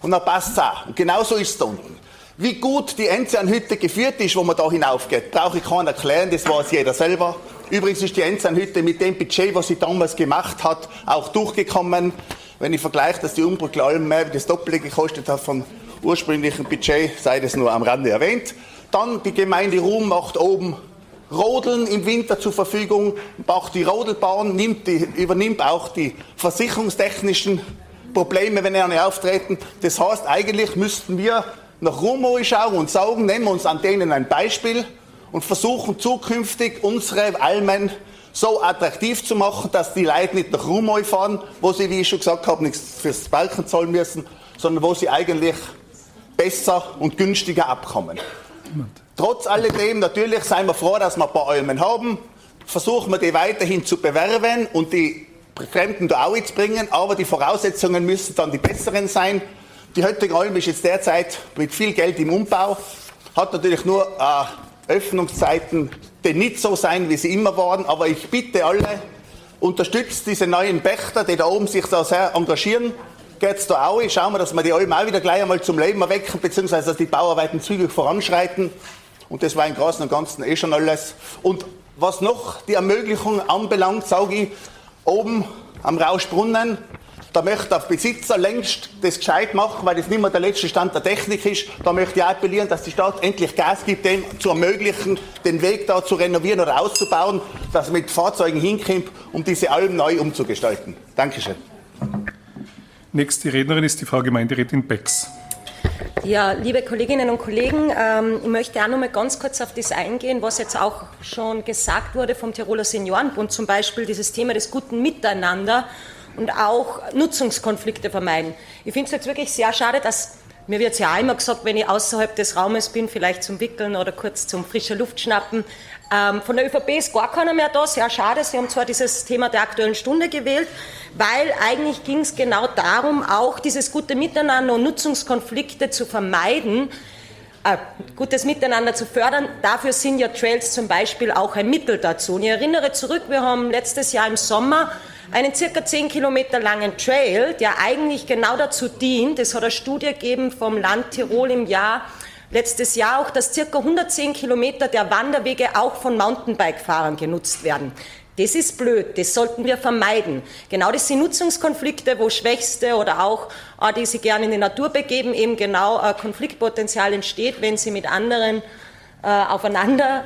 und dann passt es auch. Und genauso ist es da unten. Wie gut die Enzianhütte geführt ist, wo man da hinaufgeht, brauche ich keinen erklären, das weiß jeder selber. Übrigens ist die Enzianhütte mit dem Budget, was sie damals gemacht hat, auch durchgekommen. Wenn ich vergleiche, dass die Umbrücke Alm das Doppelte gekostet hat vom ursprünglichen Budget, sei das nur am Rande erwähnt. Dann die Gemeinde Ruhm macht oben Rodeln im Winter zur Verfügung, macht die Rodelbahn, nimmt die, übernimmt auch die versicherungstechnischen Probleme, wenn eine auftreten. Das heißt, eigentlich müssten wir nach Rumoy schauen und sagen, nehmen wir uns an denen ein Beispiel und versuchen zukünftig unsere Almen so attraktiv zu machen, dass die Leute nicht nach Rumoy fahren, wo sie, wie ich schon gesagt habe, nichts fürs Balken zahlen müssen, sondern wo sie eigentlich besser und günstiger abkommen. Trotz alledem, natürlich seien wir froh, dass wir ein paar Almen haben. Versuchen wir die weiterhin zu bewerben und die Fremden da auch zu bringen, aber die Voraussetzungen müssen dann die besseren sein. Die heutige Alm ist jetzt derzeit mit viel Geld im Umbau, hat natürlich nur äh, Öffnungszeiten, die nicht so sein, wie sie immer waren, aber ich bitte alle, unterstützt diese neuen Pächter, die da oben sich da sehr engagieren. Geht's da auch? Schauen wir, dass wir die Alm auch wieder gleich einmal zum Leben erwecken, beziehungsweise dass die Bauarbeiten zügig voranschreiten. Und das war im Großen und Ganzen eh schon alles. Und was noch die Ermöglichung anbelangt, sage ich, oben am Rauschbrunnen, da möchte der Besitzer längst das gescheit machen, weil das nicht mehr der letzte Stand der Technik ist. Da möchte ich appellieren, dass die Stadt endlich Gas gibt, dem zu ermöglichen, den Weg da zu renovieren oder auszubauen, dass mit Fahrzeugen hinkommt, um diese Alm neu umzugestalten. Dankeschön. Nächste Rednerin ist die Frau Gemeinderätin Becks. Ja, liebe Kolleginnen und Kollegen, ähm, ich möchte auch noch mal ganz kurz auf das eingehen, was jetzt auch schon gesagt wurde vom Tiroler Seniorenbund, zum Beispiel dieses Thema des guten Miteinander und auch Nutzungskonflikte vermeiden. Ich finde es jetzt wirklich sehr schade, dass mir wird ja auch immer gesagt, wenn ich außerhalb des Raumes bin, vielleicht zum Wickeln oder kurz zum frischer Luft schnappen. Ähm, von der ÖVP ist gar keiner mehr da. Sehr schade. Sie haben zwar dieses Thema der Aktuellen Stunde gewählt, weil eigentlich ging es genau darum, auch dieses gute Miteinander und Nutzungskonflikte zu vermeiden, äh, gutes Miteinander zu fördern. Dafür sind ja Trails zum Beispiel auch ein Mittel dazu. Und ich erinnere zurück, wir haben letztes Jahr im Sommer einen circa 10 Kilometer langen Trail, der eigentlich genau dazu dient, es hat eine Studie gegeben vom Land Tirol im Jahr, letztes Jahr auch, dass circa 110 Kilometer der Wanderwege auch von Mountainbike-Fahrern genutzt werden. Das ist blöd, das sollten wir vermeiden. Genau das sind Nutzungskonflikte, wo Schwächste oder auch, äh, die sich gerne in die Natur begeben, eben genau äh, Konfliktpotenzial entsteht, wenn sie mit anderen äh, aufeinander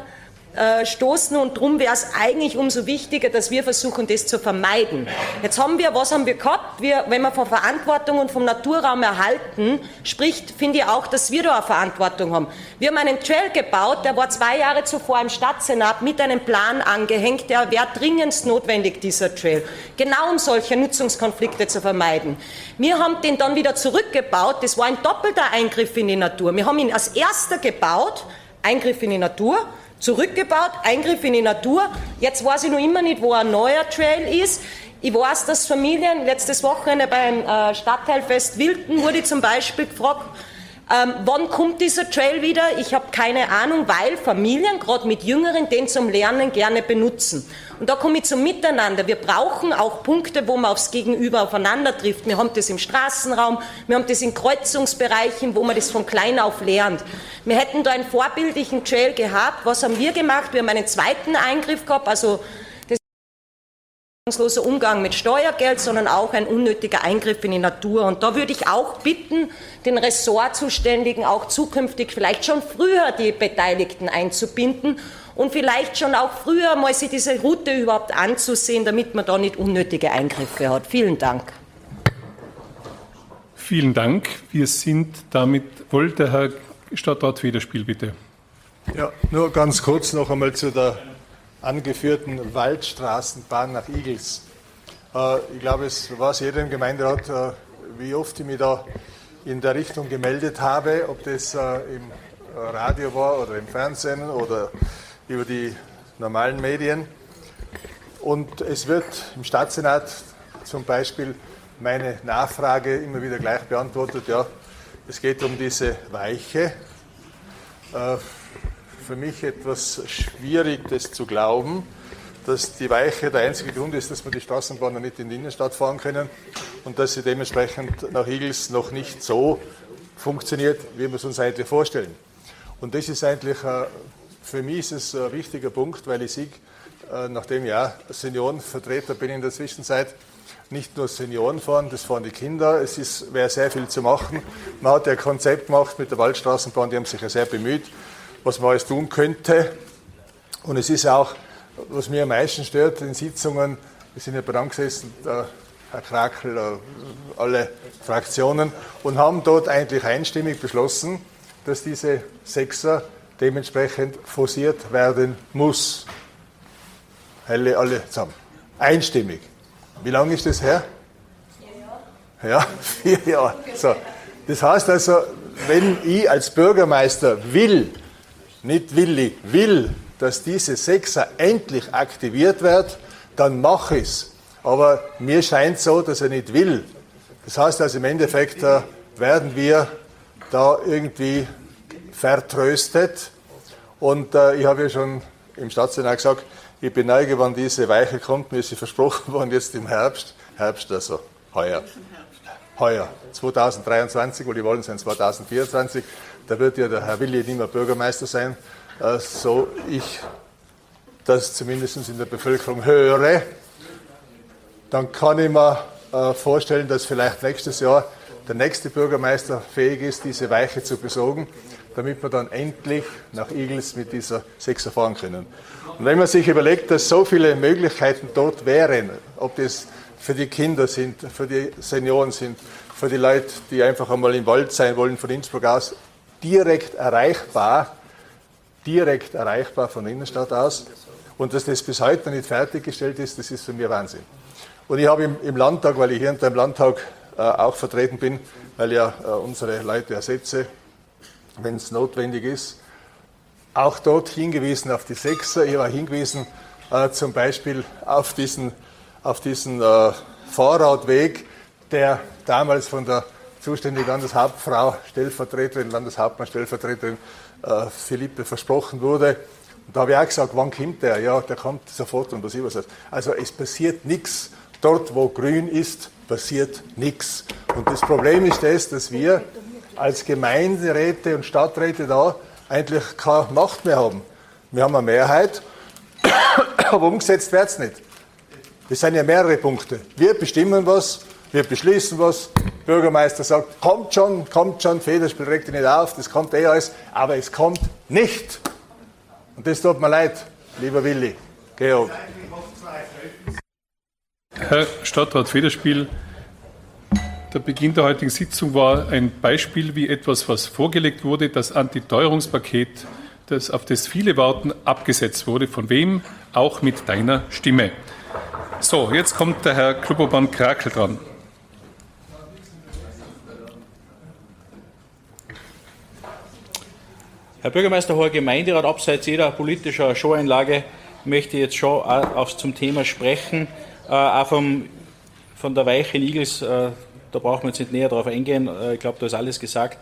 äh, stoßen und darum wäre es eigentlich umso wichtiger, dass wir versuchen, das zu vermeiden. Jetzt haben wir, was haben wir gehabt? Wir, wenn man von Verantwortung und vom Naturraum erhalten spricht, finde ich auch, dass wir da eine Verantwortung haben. Wir haben einen Trail gebaut, der war zwei Jahre zuvor im Stadtsenat mit einem Plan angehängt, der wäre dringendst notwendig, dieser Trail. Genau um solche Nutzungskonflikte zu vermeiden. Wir haben den dann wieder zurückgebaut, das war ein doppelter Eingriff in die Natur. Wir haben ihn als erster gebaut, Eingriff in die Natur, zurückgebaut, Eingriff in die Natur. Jetzt weiß ich noch immer nicht, wo ein neuer Trail ist. Ich weiß, dass Familien, letztes Wochenende beim äh, Stadtteilfest Wilden wurde zum Beispiel gefragt, ähm, wann kommt dieser Trail wieder? Ich habe keine Ahnung, weil Familien, gerade mit Jüngeren, den zum Lernen gerne benutzen. Und da komme ich zum Miteinander. Wir brauchen auch Punkte, wo man aufs Gegenüber aufeinander trifft. Wir haben das im Straßenraum, wir haben das in Kreuzungsbereichen, wo man das von klein auf lernt. Wir hätten da einen vorbildlichen Trail gehabt. Was haben wir gemacht? Wir haben einen zweiten Eingriff gehabt, also hoffnungsloser Umgang mit Steuergeld, sondern auch ein unnötiger Eingriff in die Natur. Und da würde ich auch bitten, den Ressortzuständigen auch zukünftig vielleicht schon früher die Beteiligten einzubinden und vielleicht schon auch früher mal sich diese Route überhaupt anzusehen, damit man da nicht unnötige Eingriffe hat. Vielen Dank. Vielen Dank. Wir sind damit, wollte Herr Stadtrat Federspiel bitte. Ja, nur ganz kurz noch einmal zu der angeführten Waldstraßenbahn nach Igels. Äh, ich glaube, es war es jedem Gemeinderat, äh, wie oft ich mich da in der Richtung gemeldet habe, ob das äh, im Radio war oder im Fernsehen oder über die normalen Medien. Und es wird im Stadtsenat zum Beispiel meine Nachfrage immer wieder gleich beantwortet, ja, es geht um diese Weiche für mich etwas schwierig, das zu glauben, dass die Weiche der einzige Grund ist, dass wir die Straßenbahnen nicht in die Innenstadt fahren können und dass sie dementsprechend nach Igels noch nicht so funktioniert, wie wir es uns eigentlich vorstellen. Und das ist eigentlich, äh, für mich ist es ein wichtiger Punkt, weil ich sehe, äh, nachdem ich auch Seniorenvertreter bin in der Zwischenzeit, nicht nur Senioren fahren, das fahren die Kinder. Es wäre sehr viel zu machen. Man hat ja ein Konzept gemacht mit der Waldstraßenbahn, die haben sich ja sehr bemüht was man alles tun könnte. Und es ist auch, was mir am meisten stört in Sitzungen, wir sind ja dran gesessen, der Herr Krakel, äh, alle Fraktionen, und haben dort eigentlich einstimmig beschlossen, dass diese Sechser dementsprechend forciert werden muss. Alle, alle zusammen. Einstimmig. Wie lange ist das her? Vier Jahre. Ja, [LAUGHS] vier Jahre. So. Das heißt also, wenn ich als Bürgermeister will, nicht Willi, will, dass diese Sechser endlich aktiviert wird, dann mach es. Aber mir scheint so, dass er nicht will. Das heißt also im Endeffekt äh, werden wir da irgendwie vertröstet. Und äh, ich habe ja schon im Staatssenat gesagt, ich beneige, wann diese Weiche kommt. Mir ist sie versprochen [LAUGHS] worden, jetzt im Herbst. Herbst also, heuer. Heuer, 2023, wo die Wahlen sind 2024 da wird ja der Herr Willi nicht mehr Bürgermeister sein, äh, so ich das zumindest in der Bevölkerung höre, dann kann ich mir äh, vorstellen, dass vielleicht nächstes Jahr der nächste Bürgermeister fähig ist, diese Weiche zu besorgen, damit wir dann endlich nach Igels mit dieser Sechser fahren können. Und wenn man sich überlegt, dass so viele Möglichkeiten dort wären, ob das für die Kinder sind, für die Senioren sind, für die Leute, die einfach einmal im Wald sein wollen, von Innsbruck aus, direkt erreichbar, direkt erreichbar von der Innenstadt aus. Und dass das bis heute nicht fertiggestellt ist, das ist für mich Wahnsinn. Und ich habe im, im Landtag, weil ich hier unter dem Landtag äh, auch vertreten bin, weil ja äh, unsere Leute ersetze, wenn es notwendig ist, auch dort hingewiesen auf die Sechser. Ich war hingewiesen äh, zum Beispiel auf diesen, auf diesen äh, Fahrradweg, der damals von der zuständigen Landeshauptfrau, Stellvertreterin, Landeshauptmann, Stellvertreterin äh, Philippe versprochen wurde. Und da habe ich auch gesagt, wann kommt der? Ja, der kommt sofort und was ich was. Also es passiert nichts. Dort, wo grün ist, passiert nichts. Und das Problem ist das, dass wir als Gemeinderäte und Stadträte da eigentlich keine Macht mehr haben. Wir haben eine Mehrheit, [COUGHS] aber umgesetzt wird es nicht. Das sind ja mehrere Punkte. Wir bestimmen was, wir beschließen was, Bürgermeister sagt, kommt schon, kommt schon, Federspiel regt dich nicht auf, das kommt eh alles, aber es kommt nicht. Und das tut mir leid, lieber Willi, Georg. Herr Stadtrat Federspiel, der Beginn der heutigen Sitzung war ein Beispiel, wie etwas, was vorgelegt wurde, das Antiteuerungspaket, das, auf das viele warten, abgesetzt wurde. Von wem? Auch mit deiner Stimme. So, jetzt kommt der Herr Kluboband Krakel dran. Herr Bürgermeister, hoher Gemeinderat, abseits jeder politischer Showeinlage möchte ich jetzt schon aufs zum Thema sprechen. Äh, auch vom, von der Weiche Igels, äh, da brauchen wir jetzt nicht näher darauf eingehen. Äh, ich glaube, da ist alles gesagt.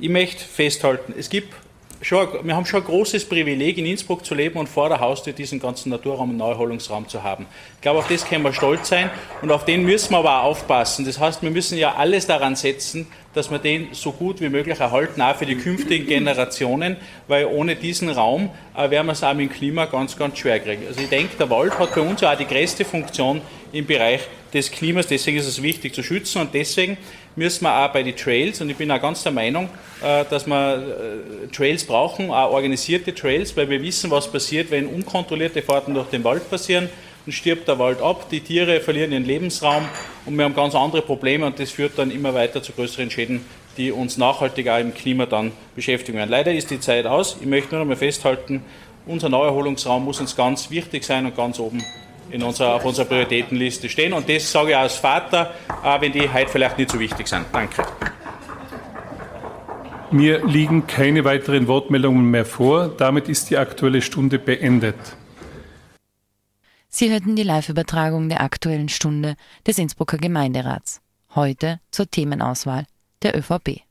Ich möchte festhalten, es gibt schon, wir haben schon ein großes Privileg, in Innsbruck zu leben und vor der Haustür diesen ganzen Naturraum und Neuerholungsraum zu haben. Ich glaube, auf das können wir stolz sein und auf den müssen wir aber auch aufpassen. Das heißt, wir müssen ja alles daran setzen, dass wir den so gut wie möglich erhalten, auch für die künftigen Generationen, weil ohne diesen Raum äh, werden wir es auch mit dem Klima ganz, ganz schwer kriegen. Also ich denke, der Wald hat bei uns auch die größte Funktion im Bereich des Klimas, deswegen ist es wichtig zu schützen und deswegen müssen wir auch bei den Trails, und ich bin auch ganz der Meinung, äh, dass wir äh, Trails brauchen, auch organisierte Trails, weil wir wissen, was passiert, wenn unkontrollierte Fahrten durch den Wald passieren. Dann stirbt der Wald ab, die Tiere verlieren ihren Lebensraum und wir haben ganz andere Probleme und das führt dann immer weiter zu größeren Schäden, die uns nachhaltig auch im Klima dann beschäftigen werden. Leider ist die Zeit aus. Ich möchte nur noch mal festhalten, unser Neuerholungsraum muss uns ganz wichtig sein und ganz oben in unserer, auf unserer Prioritätenliste stehen. Und das sage ich als Vater, auch wenn die heute vielleicht nicht so wichtig sind. Danke. Mir liegen keine weiteren Wortmeldungen mehr vor. Damit ist die Aktuelle Stunde beendet. Sie hörten die Live-Übertragung der Aktuellen Stunde des Innsbrucker Gemeinderats. Heute zur Themenauswahl der ÖVP.